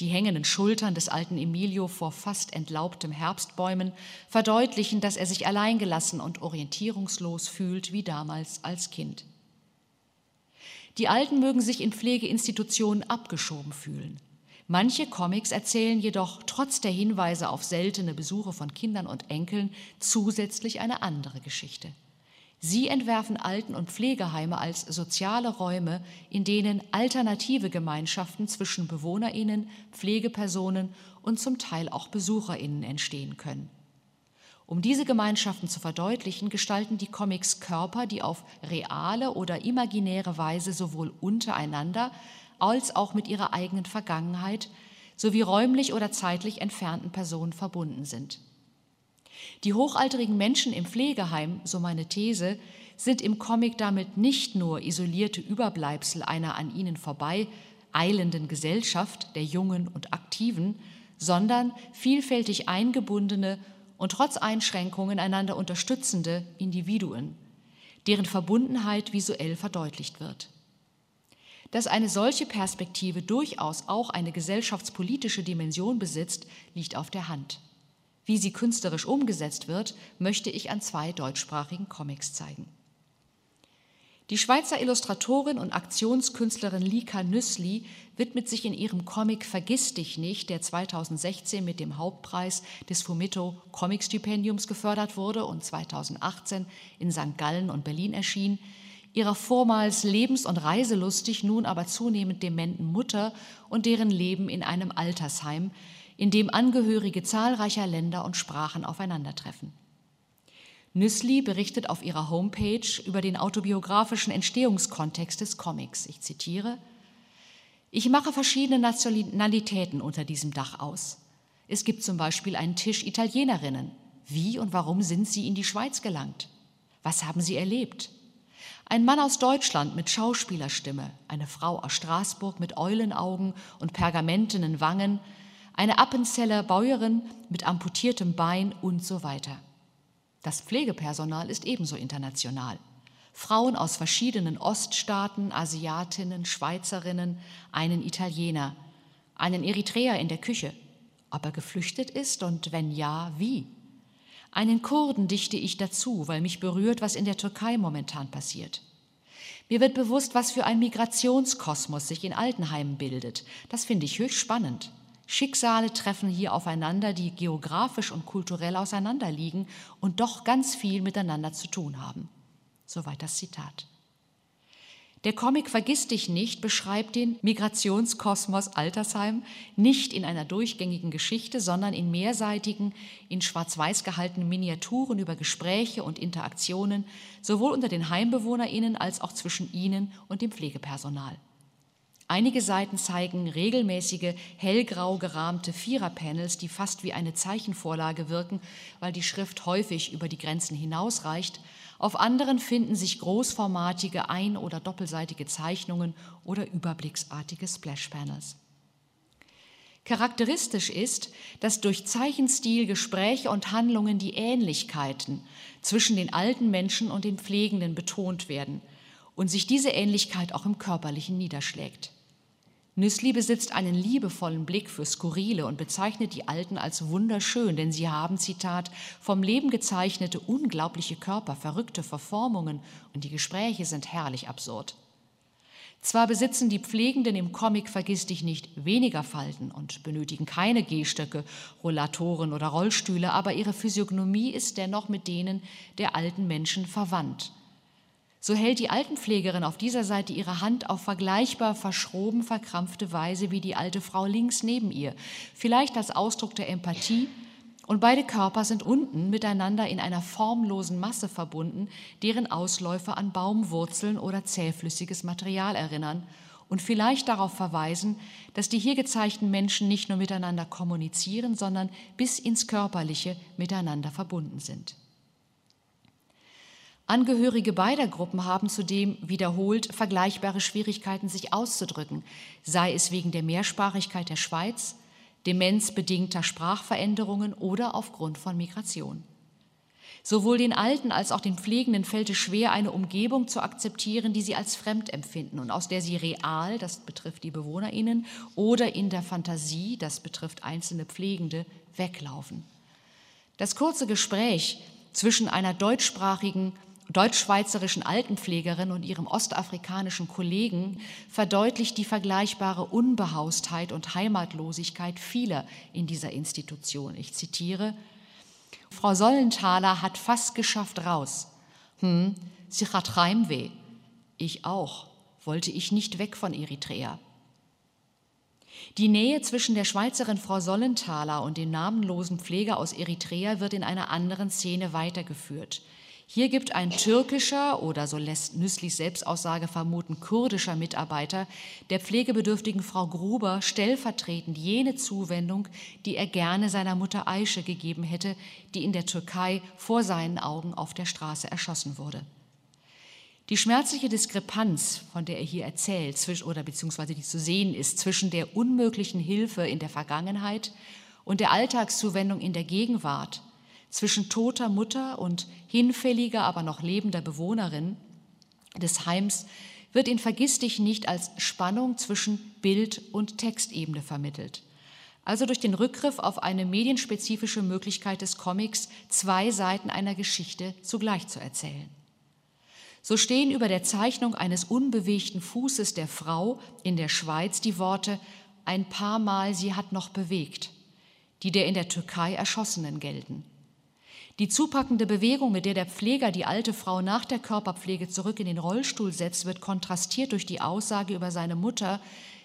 Die hängenden Schultern des alten Emilio vor fast entlaubtem Herbstbäumen verdeutlichen, dass er sich alleingelassen und orientierungslos fühlt wie damals als Kind. Die Alten mögen sich in Pflegeinstitutionen abgeschoben fühlen. Manche Comics erzählen jedoch trotz der Hinweise auf seltene Besuche von Kindern und Enkeln zusätzlich eine andere Geschichte. Sie entwerfen Alten- und Pflegeheime als soziale Räume, in denen alternative Gemeinschaften zwischen Bewohnerinnen, Pflegepersonen und zum Teil auch Besucherinnen entstehen können. Um diese Gemeinschaften zu verdeutlichen, gestalten die Comics Körper, die auf reale oder imaginäre Weise sowohl untereinander als auch mit ihrer eigenen Vergangenheit sowie räumlich oder zeitlich entfernten Personen verbunden sind. Die hochalterigen Menschen im Pflegeheim, so meine These, sind im Comic damit nicht nur isolierte Überbleibsel einer an ihnen vorbei eilenden Gesellschaft der Jungen und Aktiven, sondern vielfältig eingebundene und trotz Einschränkungen einander unterstützende Individuen, deren Verbundenheit visuell verdeutlicht wird. Dass eine solche Perspektive durchaus auch eine gesellschaftspolitische Dimension besitzt, liegt auf der Hand. Wie sie künstlerisch umgesetzt wird, möchte ich an zwei deutschsprachigen Comics zeigen. Die Schweizer Illustratorin und Aktionskünstlerin Lika Nüssli widmet sich in ihrem Comic Vergiss dich nicht, der 2016 mit dem Hauptpreis des Fumito Comic Stipendiums gefördert wurde und 2018 in St. Gallen und Berlin erschien, ihrer vormals lebens- und reiselustig, nun aber zunehmend dementen Mutter und deren Leben in einem Altersheim, in dem Angehörige zahlreicher Länder und Sprachen aufeinandertreffen. Nüssli berichtet auf ihrer Homepage über den autobiografischen Entstehungskontext des Comics. Ich zitiere: Ich mache verschiedene Nationalitäten unter diesem Dach aus. Es gibt zum Beispiel einen Tisch Italienerinnen. Wie und warum sind sie in die Schweiz gelangt? Was haben sie erlebt? Ein Mann aus Deutschland mit Schauspielerstimme, eine Frau aus Straßburg mit Eulenaugen und pergamentenen Wangen, eine Appenzeller Bäuerin mit amputiertem Bein und so weiter. Das Pflegepersonal ist ebenso international. Frauen aus verschiedenen Oststaaten, Asiatinnen, Schweizerinnen, einen Italiener, einen Eritreer in der Küche. Ob er geflüchtet ist und wenn ja, wie? Einen Kurden dichte ich dazu, weil mich berührt, was in der Türkei momentan passiert. Mir wird bewusst, was für ein Migrationskosmos sich in Altenheimen bildet. Das finde ich höchst spannend. Schicksale treffen hier aufeinander, die geografisch und kulturell auseinanderliegen und doch ganz viel miteinander zu tun haben. Soweit das Zitat. Der Comic Vergiss dich nicht beschreibt den Migrationskosmos Altersheim nicht in einer durchgängigen Geschichte, sondern in mehrseitigen, in schwarz-weiß gehaltenen Miniaturen über Gespräche und Interaktionen, sowohl unter den HeimbewohnerInnen als auch zwischen ihnen und dem Pflegepersonal. Einige Seiten zeigen regelmäßige, hellgrau gerahmte Viererpanels, die fast wie eine Zeichenvorlage wirken, weil die Schrift häufig über die Grenzen hinausreicht auf anderen finden sich großformatige ein- oder doppelseitige Zeichnungen oder überblicksartige Splash-Panels. Charakteristisch ist, dass durch Zeichenstil, Gespräche und Handlungen die Ähnlichkeiten zwischen den alten Menschen und den Pflegenden betont werden und sich diese Ähnlichkeit auch im Körperlichen niederschlägt. Nüssli besitzt einen liebevollen Blick für Skurrile und bezeichnet die Alten als wunderschön, denn sie haben, Zitat, vom Leben gezeichnete unglaubliche Körper, verrückte Verformungen und die Gespräche sind herrlich absurd. Zwar besitzen die Pflegenden im Comic Vergiss dich nicht weniger Falten und benötigen keine Gehstöcke, Rollatoren oder Rollstühle, aber ihre Physiognomie ist dennoch mit denen der alten Menschen verwandt so hält die Altenpflegerin auf dieser Seite ihre Hand auf vergleichbar verschroben, verkrampfte Weise wie die alte Frau links neben ihr, vielleicht als Ausdruck der Empathie, und beide Körper sind unten miteinander in einer formlosen Masse verbunden, deren Ausläufer an Baumwurzeln oder zähflüssiges Material erinnern und vielleicht darauf verweisen, dass die hier gezeigten Menschen nicht nur miteinander kommunizieren, sondern bis ins Körperliche miteinander verbunden sind. Angehörige beider Gruppen haben zudem wiederholt vergleichbare Schwierigkeiten, sich auszudrücken, sei es wegen der Mehrsprachigkeit der Schweiz, demenzbedingter Sprachveränderungen oder aufgrund von Migration. Sowohl den Alten als auch den Pflegenden fällt es schwer, eine Umgebung zu akzeptieren, die sie als fremd empfinden und aus der sie real, das betrifft die BewohnerInnen, oder in der Fantasie, das betrifft einzelne Pflegende, weglaufen. Das kurze Gespräch zwischen einer deutschsprachigen deutsch-schweizerischen Altenpflegerin und ihrem ostafrikanischen Kollegen verdeutlicht die vergleichbare Unbehaustheit und Heimatlosigkeit vieler in dieser Institution. Ich zitiere, Frau Sollenthaler hat fast geschafft raus. Hm, sie hat Heimweh. Ich auch. Wollte ich nicht weg von Eritrea. Die Nähe zwischen der Schweizerin Frau Sollenthaler und dem namenlosen Pfleger aus Eritrea wird in einer anderen Szene weitergeführt. Hier gibt ein türkischer oder so lässt Nüsslis Selbstaussage vermuten kurdischer Mitarbeiter der pflegebedürftigen Frau Gruber stellvertretend jene Zuwendung, die er gerne seiner Mutter Aische gegeben hätte, die in der Türkei vor seinen Augen auf der Straße erschossen wurde. Die schmerzliche Diskrepanz, von der er hier erzählt, oder beziehungsweise die zu sehen ist, zwischen der unmöglichen Hilfe in der Vergangenheit und der Alltagszuwendung in der Gegenwart, zwischen toter Mutter und hinfälliger, aber noch lebender Bewohnerin des Heims wird in Vergiss dich nicht als Spannung zwischen Bild- und Textebene vermittelt. Also durch den Rückgriff auf eine medienspezifische Möglichkeit des Comics, zwei Seiten einer Geschichte zugleich zu erzählen. So stehen über der Zeichnung eines unbewegten Fußes der Frau in der Schweiz die Worte ein paar Mal sie hat noch bewegt, die der in der Türkei Erschossenen gelten. Die zupackende Bewegung, mit der der Pfleger die alte Frau nach der Körperpflege zurück in den Rollstuhl setzt, wird kontrastiert durch die Aussage über seine Mutter,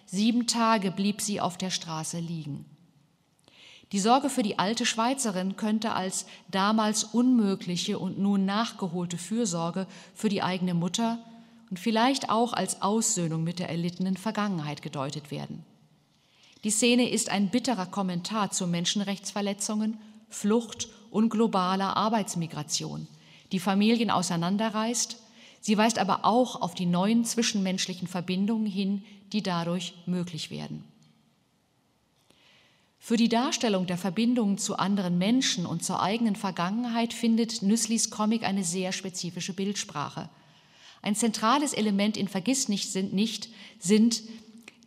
sieben Tage blieb sie auf der Straße liegen. Die Sorge für die alte Schweizerin könnte als damals unmögliche und nun nachgeholte Fürsorge für die eigene Mutter und vielleicht auch als Aussöhnung mit der erlittenen Vergangenheit gedeutet werden. Die Szene ist ein bitterer Kommentar zu Menschenrechtsverletzungen, Flucht und globaler Arbeitsmigration, die Familien auseinanderreißt. Sie weist aber auch auf die neuen zwischenmenschlichen Verbindungen hin, die dadurch möglich werden. Für die Darstellung der Verbindungen zu anderen Menschen und zur eigenen Vergangenheit findet Nüsslis Comic eine sehr spezifische Bildsprache. Ein zentrales Element in Vergiss nicht sind, nicht sind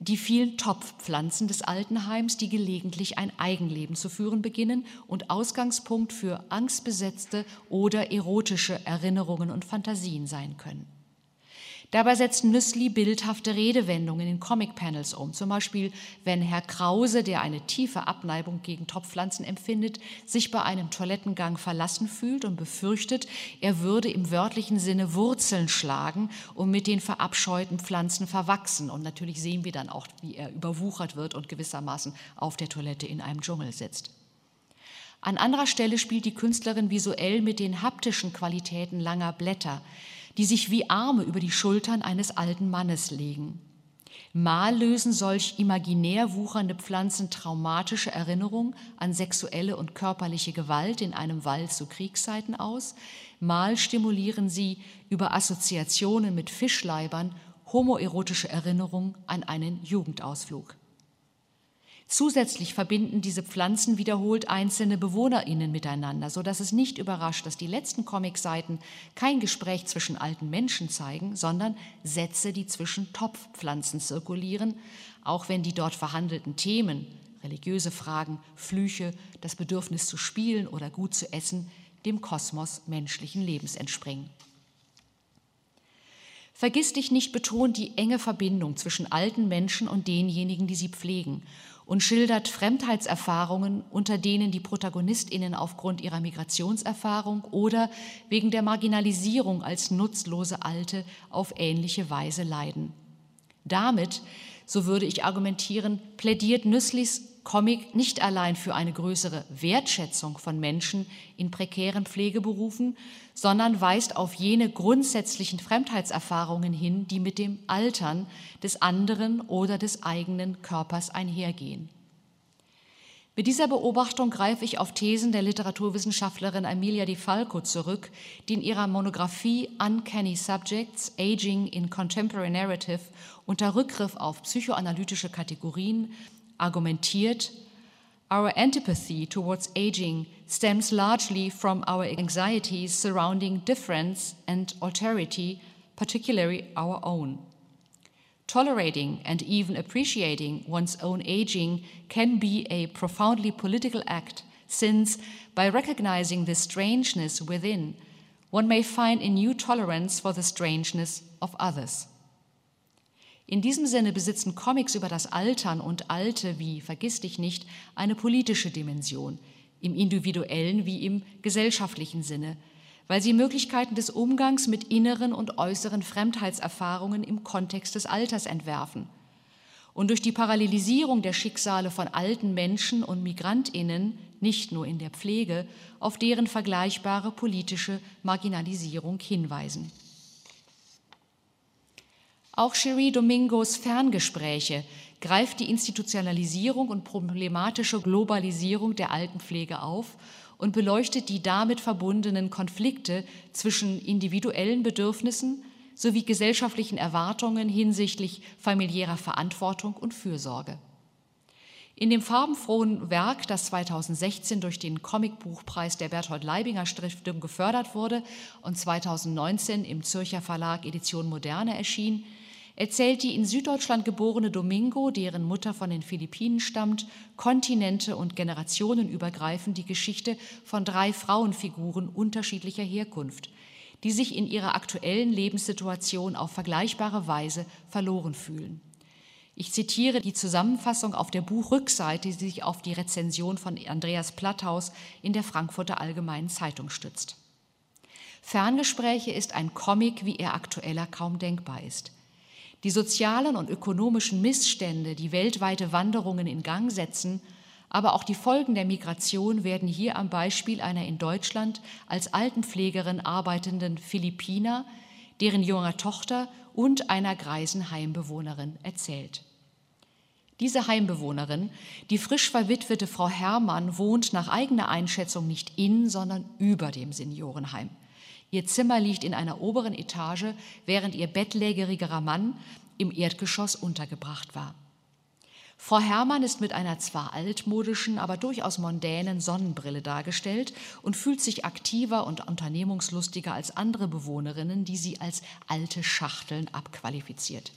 die vielen Topfpflanzen des Altenheims, die gelegentlich ein Eigenleben zu führen beginnen und Ausgangspunkt für angstbesetzte oder erotische Erinnerungen und Fantasien sein können. Dabei setzt Nüssli bildhafte Redewendungen in Comic-Panels um. Zum Beispiel, wenn Herr Krause, der eine tiefe Abneigung gegen Topfpflanzen empfindet, sich bei einem Toilettengang verlassen fühlt und befürchtet, er würde im wörtlichen Sinne Wurzeln schlagen und mit den verabscheuten Pflanzen verwachsen. Und natürlich sehen wir dann auch, wie er überwuchert wird und gewissermaßen auf der Toilette in einem Dschungel sitzt. An anderer Stelle spielt die Künstlerin visuell mit den haptischen Qualitäten langer Blätter die sich wie Arme über die Schultern eines alten Mannes legen. Mal lösen solch imaginär wuchernde Pflanzen traumatische Erinnerungen an sexuelle und körperliche Gewalt in einem Wald zu Kriegszeiten aus, mal stimulieren sie über Assoziationen mit Fischleibern homoerotische Erinnerungen an einen Jugendausflug. Zusätzlich verbinden diese Pflanzen wiederholt einzelne BewohnerInnen miteinander, so dass es nicht überrascht, dass die letzten Comicseiten kein Gespräch zwischen alten Menschen zeigen, sondern Sätze, die zwischen Topfpflanzen zirkulieren, auch wenn die dort verhandelten Themen, religiöse Fragen, Flüche, das Bedürfnis zu spielen oder gut zu essen, dem Kosmos menschlichen Lebens entspringen. Vergiss dich nicht betont die enge Verbindung zwischen alten Menschen und denjenigen, die sie pflegen und schildert Fremdheitserfahrungen, unter denen die Protagonistinnen aufgrund ihrer Migrationserfahrung oder wegen der Marginalisierung als nutzlose Alte auf ähnliche Weise leiden. Damit, so würde ich argumentieren, plädiert Nüsslis Comic nicht allein für eine größere Wertschätzung von Menschen in prekären Pflegeberufen, sondern weist auf jene grundsätzlichen Fremdheitserfahrungen hin, die mit dem Altern des anderen oder des eigenen Körpers einhergehen. Mit dieser Beobachtung greife ich auf Thesen der Literaturwissenschaftlerin Amelia Di Falco zurück, die in ihrer Monographie Uncanny Subjects, Aging in Contemporary Narrative unter Rückgriff auf psychoanalytische Kategorien argumentiert, our antipathy towards aging stems largely from our anxieties surrounding difference and alterity, particularly our own. Tolerating and even appreciating one's own aging can be a profoundly political act, since by recognizing the strangeness within, one may find a new tolerance for the strangeness of others. In diesem Sinne besitzen Comics über das Altern und Alte wie Vergiss dich nicht eine politische Dimension, im individuellen wie im gesellschaftlichen Sinne, weil sie Möglichkeiten des Umgangs mit inneren und äußeren Fremdheitserfahrungen im Kontext des Alters entwerfen. Und durch die Parallelisierung der Schicksale von alten Menschen und Migrantinnen, nicht nur in der Pflege, auf deren vergleichbare politische Marginalisierung hinweisen. Auch Cherie Domingos Ferngespräche greift die Institutionalisierung und problematische Globalisierung der Altenpflege auf und beleuchtet die damit verbundenen Konflikte zwischen individuellen Bedürfnissen sowie gesellschaftlichen Erwartungen hinsichtlich familiärer Verantwortung und Fürsorge. In dem farbenfrohen Werk, das 2016 durch den Comicbuchpreis der Berthold Leibinger Stiftung gefördert wurde und 2019 im Zürcher Verlag Edition Moderne erschien, erzählt die in Süddeutschland geborene Domingo, deren Mutter von den Philippinen stammt, kontinente- und generationenübergreifend die Geschichte von drei Frauenfiguren unterschiedlicher Herkunft, die sich in ihrer aktuellen Lebenssituation auf vergleichbare Weise verloren fühlen. Ich zitiere die Zusammenfassung auf der Buchrückseite, die sich auf die Rezension von Andreas Platthaus in der Frankfurter Allgemeinen Zeitung stützt. Ferngespräche ist ein Comic, wie er aktueller kaum denkbar ist. Die sozialen und ökonomischen Missstände, die weltweite Wanderungen in Gang setzen, aber auch die Folgen der Migration werden hier am Beispiel einer in Deutschland als Altenpflegerin arbeitenden Philippiner, deren junger Tochter und einer greisen Heimbewohnerin erzählt. Diese Heimbewohnerin, die frisch verwitwete Frau Herrmann, wohnt nach eigener Einschätzung nicht in, sondern über dem Seniorenheim. Ihr Zimmer liegt in einer oberen Etage, während ihr bettlägerigerer Mann im Erdgeschoss untergebracht war. Frau Herrmann ist mit einer zwar altmodischen, aber durchaus mondänen Sonnenbrille dargestellt und fühlt sich aktiver und unternehmungslustiger als andere Bewohnerinnen, die sie als alte Schachteln abqualifiziert.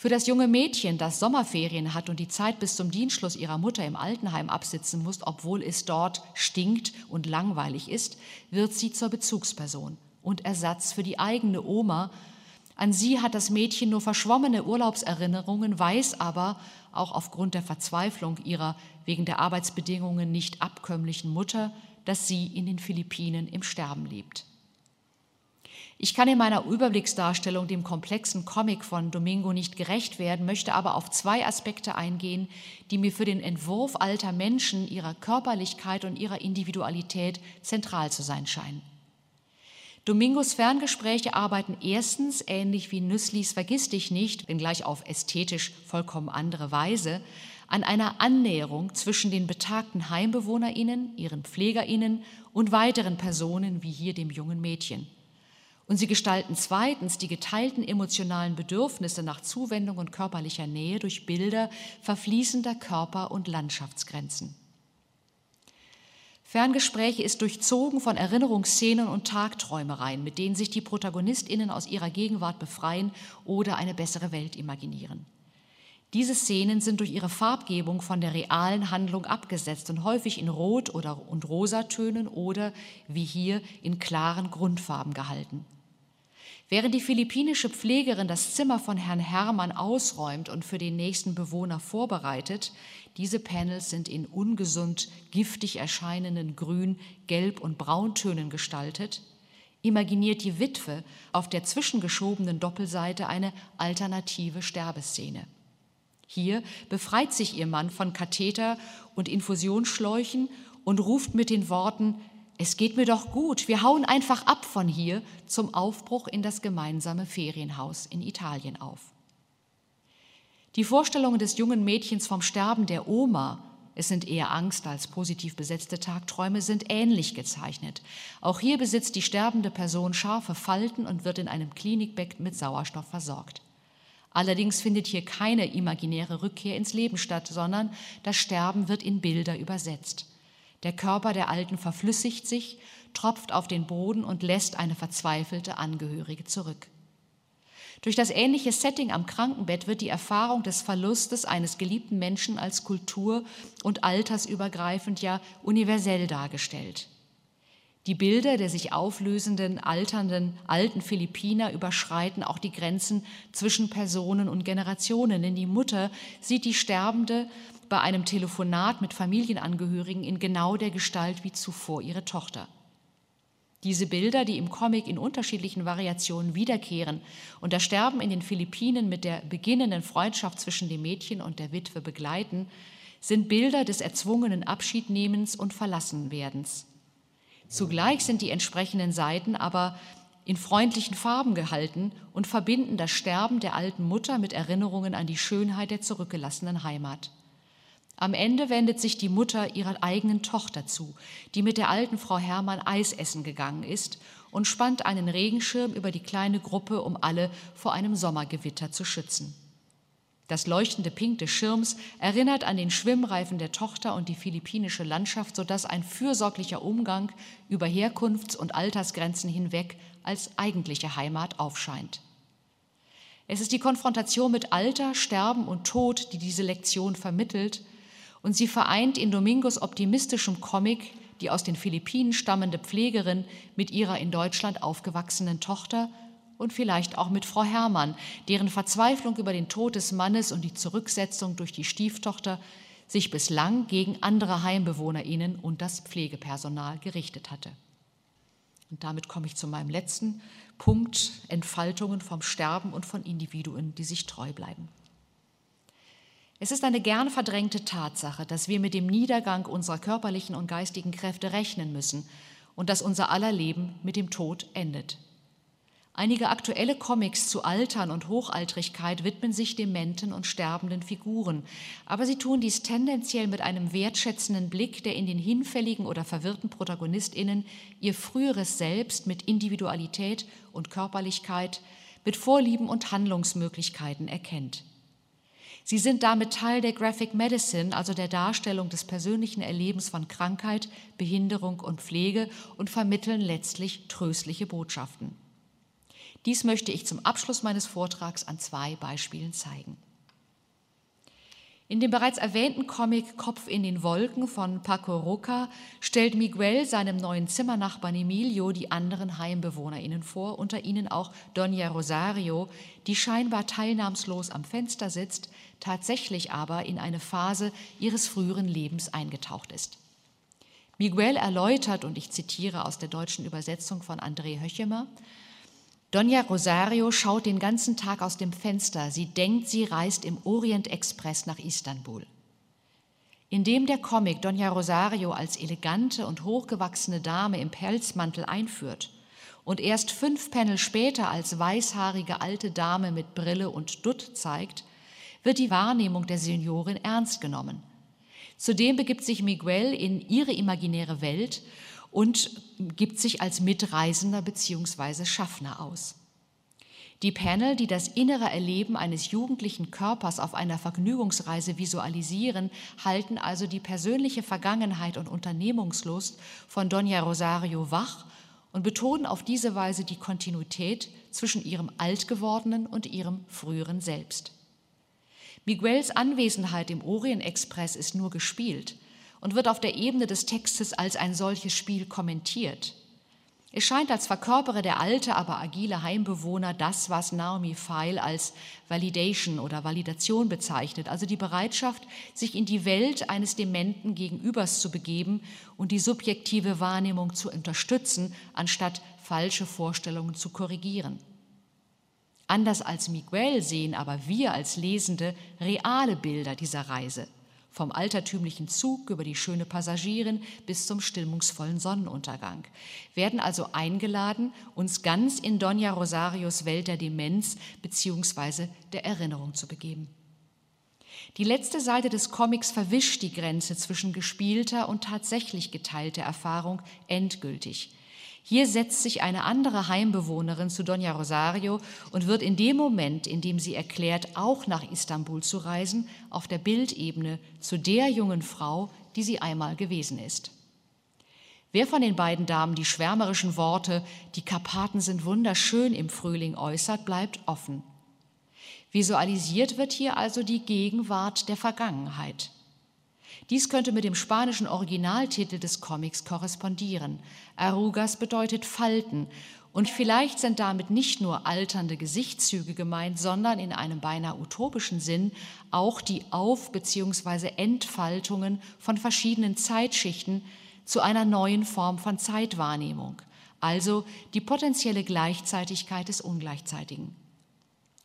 Für das junge Mädchen, das Sommerferien hat und die Zeit bis zum Dienstschluss ihrer Mutter im Altenheim absitzen muss, obwohl es dort stinkt und langweilig ist, wird sie zur Bezugsperson und Ersatz für die eigene Oma. An sie hat das Mädchen nur verschwommene Urlaubserinnerungen, weiß aber, auch aufgrund der Verzweiflung ihrer wegen der Arbeitsbedingungen nicht abkömmlichen Mutter, dass sie in den Philippinen im Sterben lebt. Ich kann in meiner Überblicksdarstellung dem komplexen Comic von Domingo nicht gerecht werden, möchte aber auf zwei Aspekte eingehen, die mir für den Entwurf alter Menschen, ihrer Körperlichkeit und ihrer Individualität zentral zu sein scheinen. Domingos Ferngespräche arbeiten erstens, ähnlich wie Nüsslis Vergiss dich nicht, wenngleich auf ästhetisch vollkommen andere Weise, an einer Annäherung zwischen den betagten HeimbewohnerInnen, ihren PflegerInnen und weiteren Personen wie hier dem jungen Mädchen. Und sie gestalten zweitens die geteilten emotionalen Bedürfnisse nach Zuwendung und körperlicher Nähe durch Bilder verfließender Körper- und Landschaftsgrenzen. Ferngespräche ist durchzogen von Erinnerungsszenen und Tagträumereien, mit denen sich die Protagonistinnen aus ihrer Gegenwart befreien oder eine bessere Welt imaginieren. Diese Szenen sind durch ihre Farbgebung von der realen Handlung abgesetzt und häufig in Rot- oder und Rosatönen oder, wie hier, in klaren Grundfarben gehalten. Während die philippinische Pflegerin das Zimmer von Herrn Hermann ausräumt und für den nächsten Bewohner vorbereitet, diese Panels sind in ungesund giftig erscheinenden Grün-, Gelb- und Brauntönen gestaltet, imaginiert die Witwe auf der zwischengeschobenen Doppelseite eine alternative Sterbeszene. Hier befreit sich ihr Mann von Katheter und Infusionsschläuchen und ruft mit den Worten es geht mir doch gut, wir hauen einfach ab von hier zum Aufbruch in das gemeinsame Ferienhaus in Italien auf. Die Vorstellungen des jungen Mädchens vom Sterben der Oma, es sind eher Angst als positiv besetzte Tagträume, sind ähnlich gezeichnet. Auch hier besitzt die sterbende Person scharfe Falten und wird in einem Klinikbett mit Sauerstoff versorgt. Allerdings findet hier keine imaginäre Rückkehr ins Leben statt, sondern das Sterben wird in Bilder übersetzt. Der Körper der Alten verflüssigt sich, tropft auf den Boden und lässt eine verzweifelte Angehörige zurück. Durch das ähnliche Setting am Krankenbett wird die Erfahrung des Verlustes eines geliebten Menschen als kultur- und altersübergreifend ja universell dargestellt. Die Bilder der sich auflösenden, alternden, alten Philippiner überschreiten auch die Grenzen zwischen Personen und Generationen, denn die Mutter sieht die Sterbende bei einem Telefonat mit Familienangehörigen in genau der Gestalt wie zuvor ihre Tochter. Diese Bilder, die im Comic in unterschiedlichen Variationen wiederkehren und das Sterben in den Philippinen mit der beginnenden Freundschaft zwischen dem Mädchen und der Witwe begleiten, sind Bilder des erzwungenen Abschiednehmens und Verlassenwerdens. Zugleich sind die entsprechenden Seiten aber in freundlichen Farben gehalten und verbinden das Sterben der alten Mutter mit Erinnerungen an die Schönheit der zurückgelassenen Heimat. Am Ende wendet sich die Mutter ihrer eigenen Tochter zu, die mit der alten Frau Hermann Eis essen gegangen ist und spannt einen Regenschirm über die kleine Gruppe, um alle vor einem Sommergewitter zu schützen. Das leuchtende Pink des Schirms erinnert an den Schwimmreifen der Tochter und die philippinische Landschaft, sodass ein fürsorglicher Umgang über Herkunfts- und Altersgrenzen hinweg als eigentliche Heimat aufscheint. Es ist die Konfrontation mit Alter, Sterben und Tod, die diese Lektion vermittelt, und sie vereint in Domingos optimistischem Comic die aus den Philippinen stammende Pflegerin mit ihrer in Deutschland aufgewachsenen Tochter und vielleicht auch mit Frau Herrmann, deren Verzweiflung über den Tod des Mannes und die Zurücksetzung durch die Stieftochter sich bislang gegen andere Heimbewohnerinnen und das Pflegepersonal gerichtet hatte. Und damit komme ich zu meinem letzten Punkt, Entfaltungen vom Sterben und von Individuen, die sich treu bleiben. Es ist eine gern verdrängte Tatsache, dass wir mit dem Niedergang unserer körperlichen und geistigen Kräfte rechnen müssen und dass unser aller Leben mit dem Tod endet. Einige aktuelle Comics zu Altern und Hochaltrigkeit widmen sich dementen und sterbenden Figuren, aber sie tun dies tendenziell mit einem wertschätzenden Blick, der in den hinfälligen oder verwirrten Protagonistinnen ihr früheres Selbst mit Individualität und Körperlichkeit, mit Vorlieben und Handlungsmöglichkeiten erkennt. Sie sind damit Teil der Graphic Medicine, also der Darstellung des persönlichen Erlebens von Krankheit, Behinderung und Pflege und vermitteln letztlich tröstliche Botschaften. Dies möchte ich zum Abschluss meines Vortrags an zwei Beispielen zeigen. In dem bereits erwähnten Comic Kopf in den Wolken von Paco Roca stellt Miguel seinem neuen Zimmernachbarn Emilio die anderen HeimbewohnerInnen vor, unter ihnen auch Doña Rosario, die scheinbar teilnahmslos am Fenster sitzt, tatsächlich aber in eine Phase ihres früheren Lebens eingetaucht ist. Miguel erläutert, und ich zitiere aus der deutschen Übersetzung von André Höchemer, Donja Rosario schaut den ganzen Tag aus dem Fenster. Sie denkt, sie reist im Orient Express nach Istanbul. Indem der Comic Donja Rosario als elegante und hochgewachsene Dame im Pelzmantel einführt und erst fünf Panel später als weißhaarige alte Dame mit Brille und Dutt zeigt, wird die Wahrnehmung der Seniorin ernst genommen. Zudem begibt sich Miguel in ihre imaginäre Welt und gibt sich als Mitreisender bzw. Schaffner aus. Die Panel, die das innere Erleben eines jugendlichen Körpers auf einer Vergnügungsreise visualisieren, halten also die persönliche Vergangenheit und Unternehmungslust von Doña Rosario wach und betonen auf diese Weise die Kontinuität zwischen ihrem altgewordenen und ihrem früheren Selbst. Miguels Anwesenheit im Orient Express ist nur gespielt und wird auf der Ebene des Textes als ein solches Spiel kommentiert. Es scheint, als verkörpere der alte, aber agile Heimbewohner das, was Naomi Feil als Validation oder Validation bezeichnet, also die Bereitschaft, sich in die Welt eines dementen Gegenübers zu begeben und die subjektive Wahrnehmung zu unterstützen, anstatt falsche Vorstellungen zu korrigieren. Anders als Miguel sehen aber wir als Lesende reale Bilder dieser Reise – vom altertümlichen Zug über die schöne Passagierin bis zum stimmungsvollen Sonnenuntergang, werden also eingeladen, uns ganz in Dona Rosarios Welt der Demenz bzw. der Erinnerung zu begeben. Die letzte Seite des Comics verwischt die Grenze zwischen gespielter und tatsächlich geteilter Erfahrung endgültig. Hier setzt sich eine andere Heimbewohnerin zu Dona Rosario und wird in dem Moment, in dem sie erklärt, auch nach Istanbul zu reisen, auf der Bildebene zu der jungen Frau, die sie einmal gewesen ist. Wer von den beiden Damen die schwärmerischen Worte, die Karpaten sind wunderschön im Frühling äußert, bleibt offen. Visualisiert wird hier also die Gegenwart der Vergangenheit. Dies könnte mit dem spanischen Originaltitel des Comics korrespondieren. Arrugas bedeutet Falten und vielleicht sind damit nicht nur alternde Gesichtszüge gemeint, sondern in einem beinahe utopischen Sinn auch die Auf- bzw. Entfaltungen von verschiedenen Zeitschichten zu einer neuen Form von Zeitwahrnehmung, also die potenzielle Gleichzeitigkeit des Ungleichzeitigen.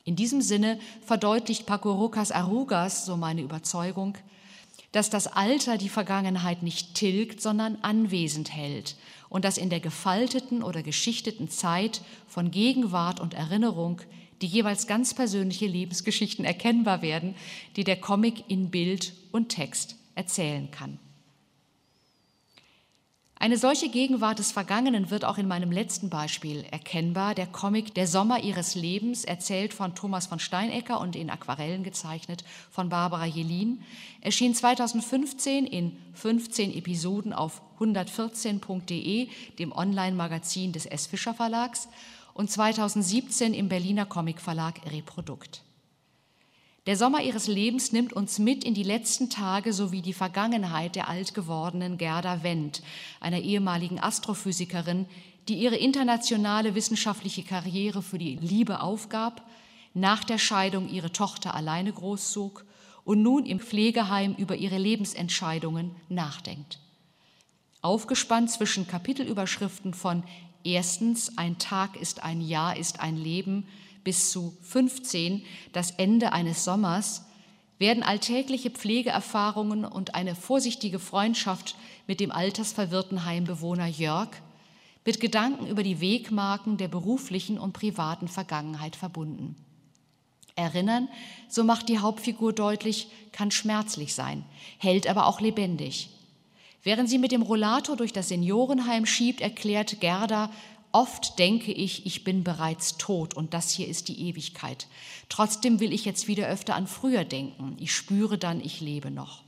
In diesem Sinne verdeutlicht Paco Rojas Arrugas, so meine Überzeugung, dass das Alter die Vergangenheit nicht tilgt, sondern anwesend hält und dass in der gefalteten oder geschichteten Zeit von Gegenwart und Erinnerung die jeweils ganz persönliche Lebensgeschichten erkennbar werden, die der Comic in Bild und Text erzählen kann. Eine solche Gegenwart des Vergangenen wird auch in meinem letzten Beispiel erkennbar. Der Comic Der Sommer ihres Lebens, erzählt von Thomas von Steinecker und in Aquarellen gezeichnet von Barbara Jelin, erschien 2015 in 15 Episoden auf 114.de, dem Online-Magazin des S. Fischer Verlags, und 2017 im Berliner Comicverlag Reprodukt. Der Sommer ihres Lebens nimmt uns mit in die letzten Tage sowie die Vergangenheit der alt gewordenen Gerda Wendt, einer ehemaligen Astrophysikerin, die ihre internationale wissenschaftliche Karriere für die Liebe aufgab, nach der Scheidung ihre Tochter alleine großzog und nun im Pflegeheim über ihre Lebensentscheidungen nachdenkt. Aufgespannt zwischen Kapitelüberschriften von Erstens, ein Tag ist ein Jahr ist ein Leben, bis zu 15, das Ende eines Sommers, werden alltägliche Pflegeerfahrungen und eine vorsichtige Freundschaft mit dem altersverwirrten Heimbewohner Jörg mit Gedanken über die Wegmarken der beruflichen und privaten Vergangenheit verbunden. Erinnern, so macht die Hauptfigur deutlich, kann schmerzlich sein, hält aber auch lebendig. Während sie mit dem Rollator durch das Seniorenheim schiebt, erklärt Gerda Oft denke ich, ich bin bereits tot und das hier ist die Ewigkeit. Trotzdem will ich jetzt wieder öfter an früher denken. Ich spüre dann, ich lebe noch.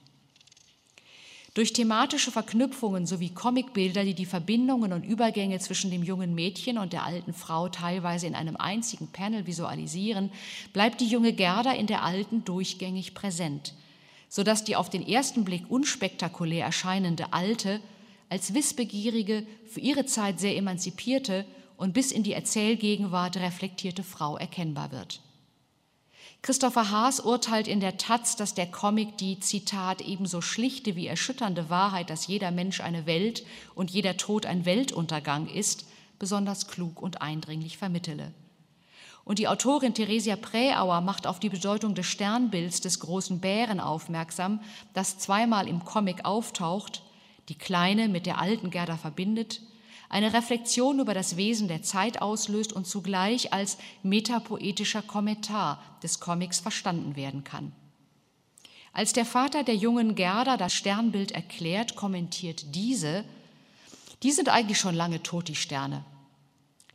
Durch thematische Verknüpfungen sowie Comicbilder, die die Verbindungen und Übergänge zwischen dem jungen Mädchen und der alten Frau teilweise in einem einzigen Panel visualisieren, bleibt die junge Gerda in der alten durchgängig präsent, sodass die auf den ersten Blick unspektakulär erscheinende alte als wissbegierige, für ihre Zeit sehr emanzipierte und bis in die Erzählgegenwart reflektierte Frau erkennbar wird. Christopher Haas urteilt in der Taz, dass der Comic die, Zitat, ebenso schlichte wie erschütternde Wahrheit, dass jeder Mensch eine Welt und jeder Tod ein Weltuntergang ist, besonders klug und eindringlich vermittele. Und die Autorin Theresia Präauer macht auf die Bedeutung des Sternbilds des großen Bären aufmerksam, das zweimal im Comic auftaucht die Kleine mit der alten Gerda verbindet, eine Reflexion über das Wesen der Zeit auslöst und zugleich als metapoetischer Kommentar des Comics verstanden werden kann. Als der Vater der jungen Gerda das Sternbild erklärt, kommentiert diese, die sind eigentlich schon lange tot, die Sterne.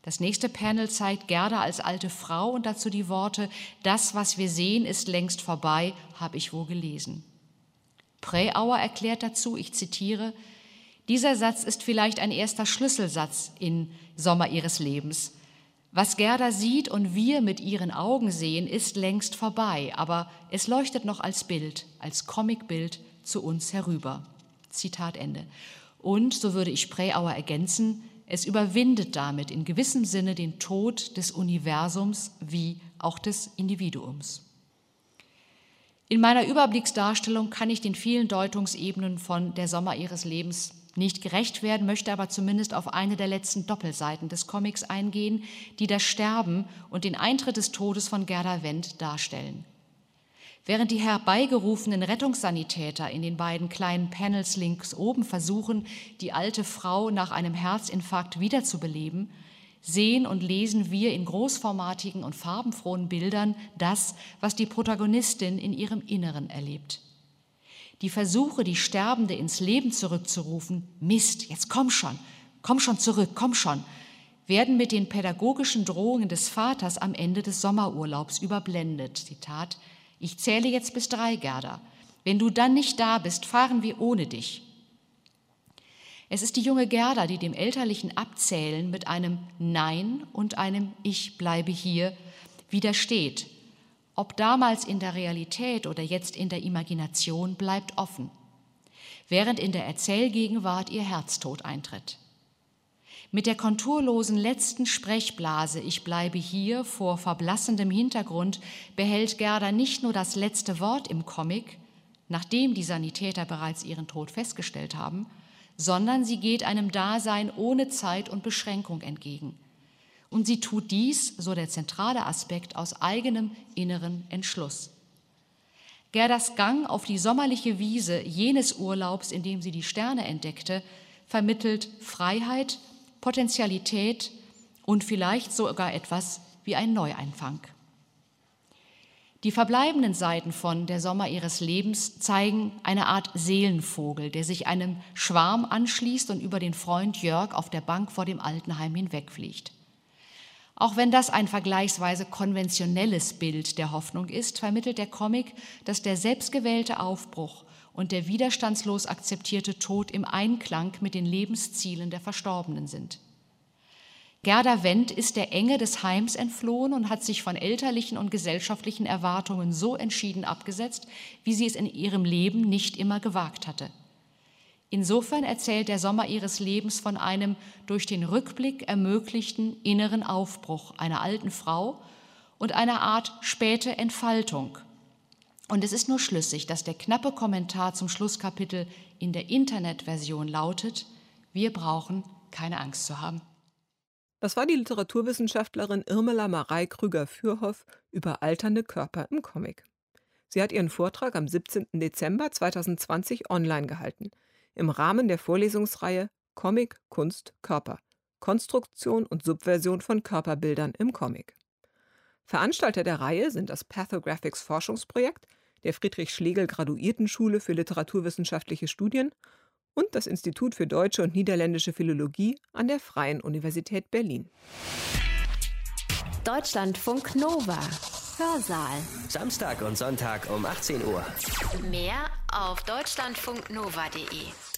Das nächste Panel zeigt Gerda als alte Frau und dazu die Worte, das, was wir sehen, ist längst vorbei, habe ich wohl gelesen. Präauer erklärt dazu, ich zitiere, dieser Satz ist vielleicht ein erster Schlüsselsatz in Sommer ihres Lebens. Was Gerda sieht und wir mit ihren Augen sehen, ist längst vorbei, aber es leuchtet noch als Bild, als Comicbild zu uns herüber. Zitat Ende. Und, so würde ich Präauer ergänzen, es überwindet damit in gewissem Sinne den Tod des Universums wie auch des Individuums. In meiner Überblicksdarstellung kann ich den vielen Deutungsebenen von Der Sommer ihres Lebens nicht gerecht werden, möchte aber zumindest auf eine der letzten Doppelseiten des Comics eingehen, die das Sterben und den Eintritt des Todes von Gerda Wendt darstellen. Während die herbeigerufenen Rettungssanitäter in den beiden kleinen Panels links oben versuchen, die alte Frau nach einem Herzinfarkt wiederzubeleben, sehen und lesen wir in großformatigen und farbenfrohen Bildern das, was die Protagonistin in ihrem Inneren erlebt. Die Versuche, die Sterbende ins Leben zurückzurufen, Mist, jetzt komm schon, komm schon zurück, komm schon, werden mit den pädagogischen Drohungen des Vaters am Ende des Sommerurlaubs überblendet. Zitat, ich zähle jetzt bis drei, Gerda. Wenn du dann nicht da bist, fahren wir ohne dich. Es ist die junge Gerda, die dem elterlichen Abzählen mit einem Nein und einem Ich bleibe hier widersteht. Ob damals in der Realität oder jetzt in der Imagination bleibt offen. während in der Erzählgegenwart ihr Herztod eintritt. Mit der konturlosen letzten Sprechblase Ich bleibe hier vor verblassendem Hintergrund behält Gerda nicht nur das letzte Wort im Comic, nachdem die Sanitäter bereits ihren Tod festgestellt haben, sondern sie geht einem Dasein ohne Zeit und Beschränkung entgegen. Und sie tut dies, so der zentrale Aspekt, aus eigenem inneren Entschluss. Gerdas Gang auf die sommerliche Wiese jenes Urlaubs, in dem sie die Sterne entdeckte, vermittelt Freiheit Potentialität und vielleicht sogar etwas wie ein Neueinfang. Die verbleibenden Seiten von Der Sommer ihres Lebens zeigen eine Art Seelenvogel, der sich einem Schwarm anschließt und über den Freund Jörg auf der Bank vor dem Altenheim hinwegfliegt. Auch wenn das ein vergleichsweise konventionelles Bild der Hoffnung ist, vermittelt der Comic, dass der selbstgewählte Aufbruch und der widerstandslos akzeptierte Tod im Einklang mit den Lebenszielen der Verstorbenen sind. Gerda Wendt ist der Enge des Heims entflohen und hat sich von elterlichen und gesellschaftlichen Erwartungen so entschieden abgesetzt, wie sie es in ihrem Leben nicht immer gewagt hatte. Insofern erzählt der Sommer ihres Lebens von einem durch den Rückblick ermöglichten inneren Aufbruch einer alten Frau und einer Art späte Entfaltung und es ist nur schlüssig, dass der knappe Kommentar zum Schlusskapitel in der Internetversion lautet, wir brauchen keine Angst zu haben. Das war die Literaturwissenschaftlerin Irmela Marei Krüger-Fürhoff über alternde Körper im Comic. Sie hat ihren Vortrag am 17. Dezember 2020 online gehalten, im Rahmen der Vorlesungsreihe Comic, Kunst, Körper. Konstruktion und Subversion von Körperbildern im Comic. Veranstalter der Reihe sind das Pathographics Forschungsprojekt, der Friedrich-Schlegel-Graduiertenschule für literaturwissenschaftliche Studien und das Institut für deutsche und niederländische Philologie an der Freien Universität Berlin. Deutschlandfunk Nova. Hörsaal. Samstag und Sonntag um 18 Uhr. Mehr auf deutschlandfunknova.de.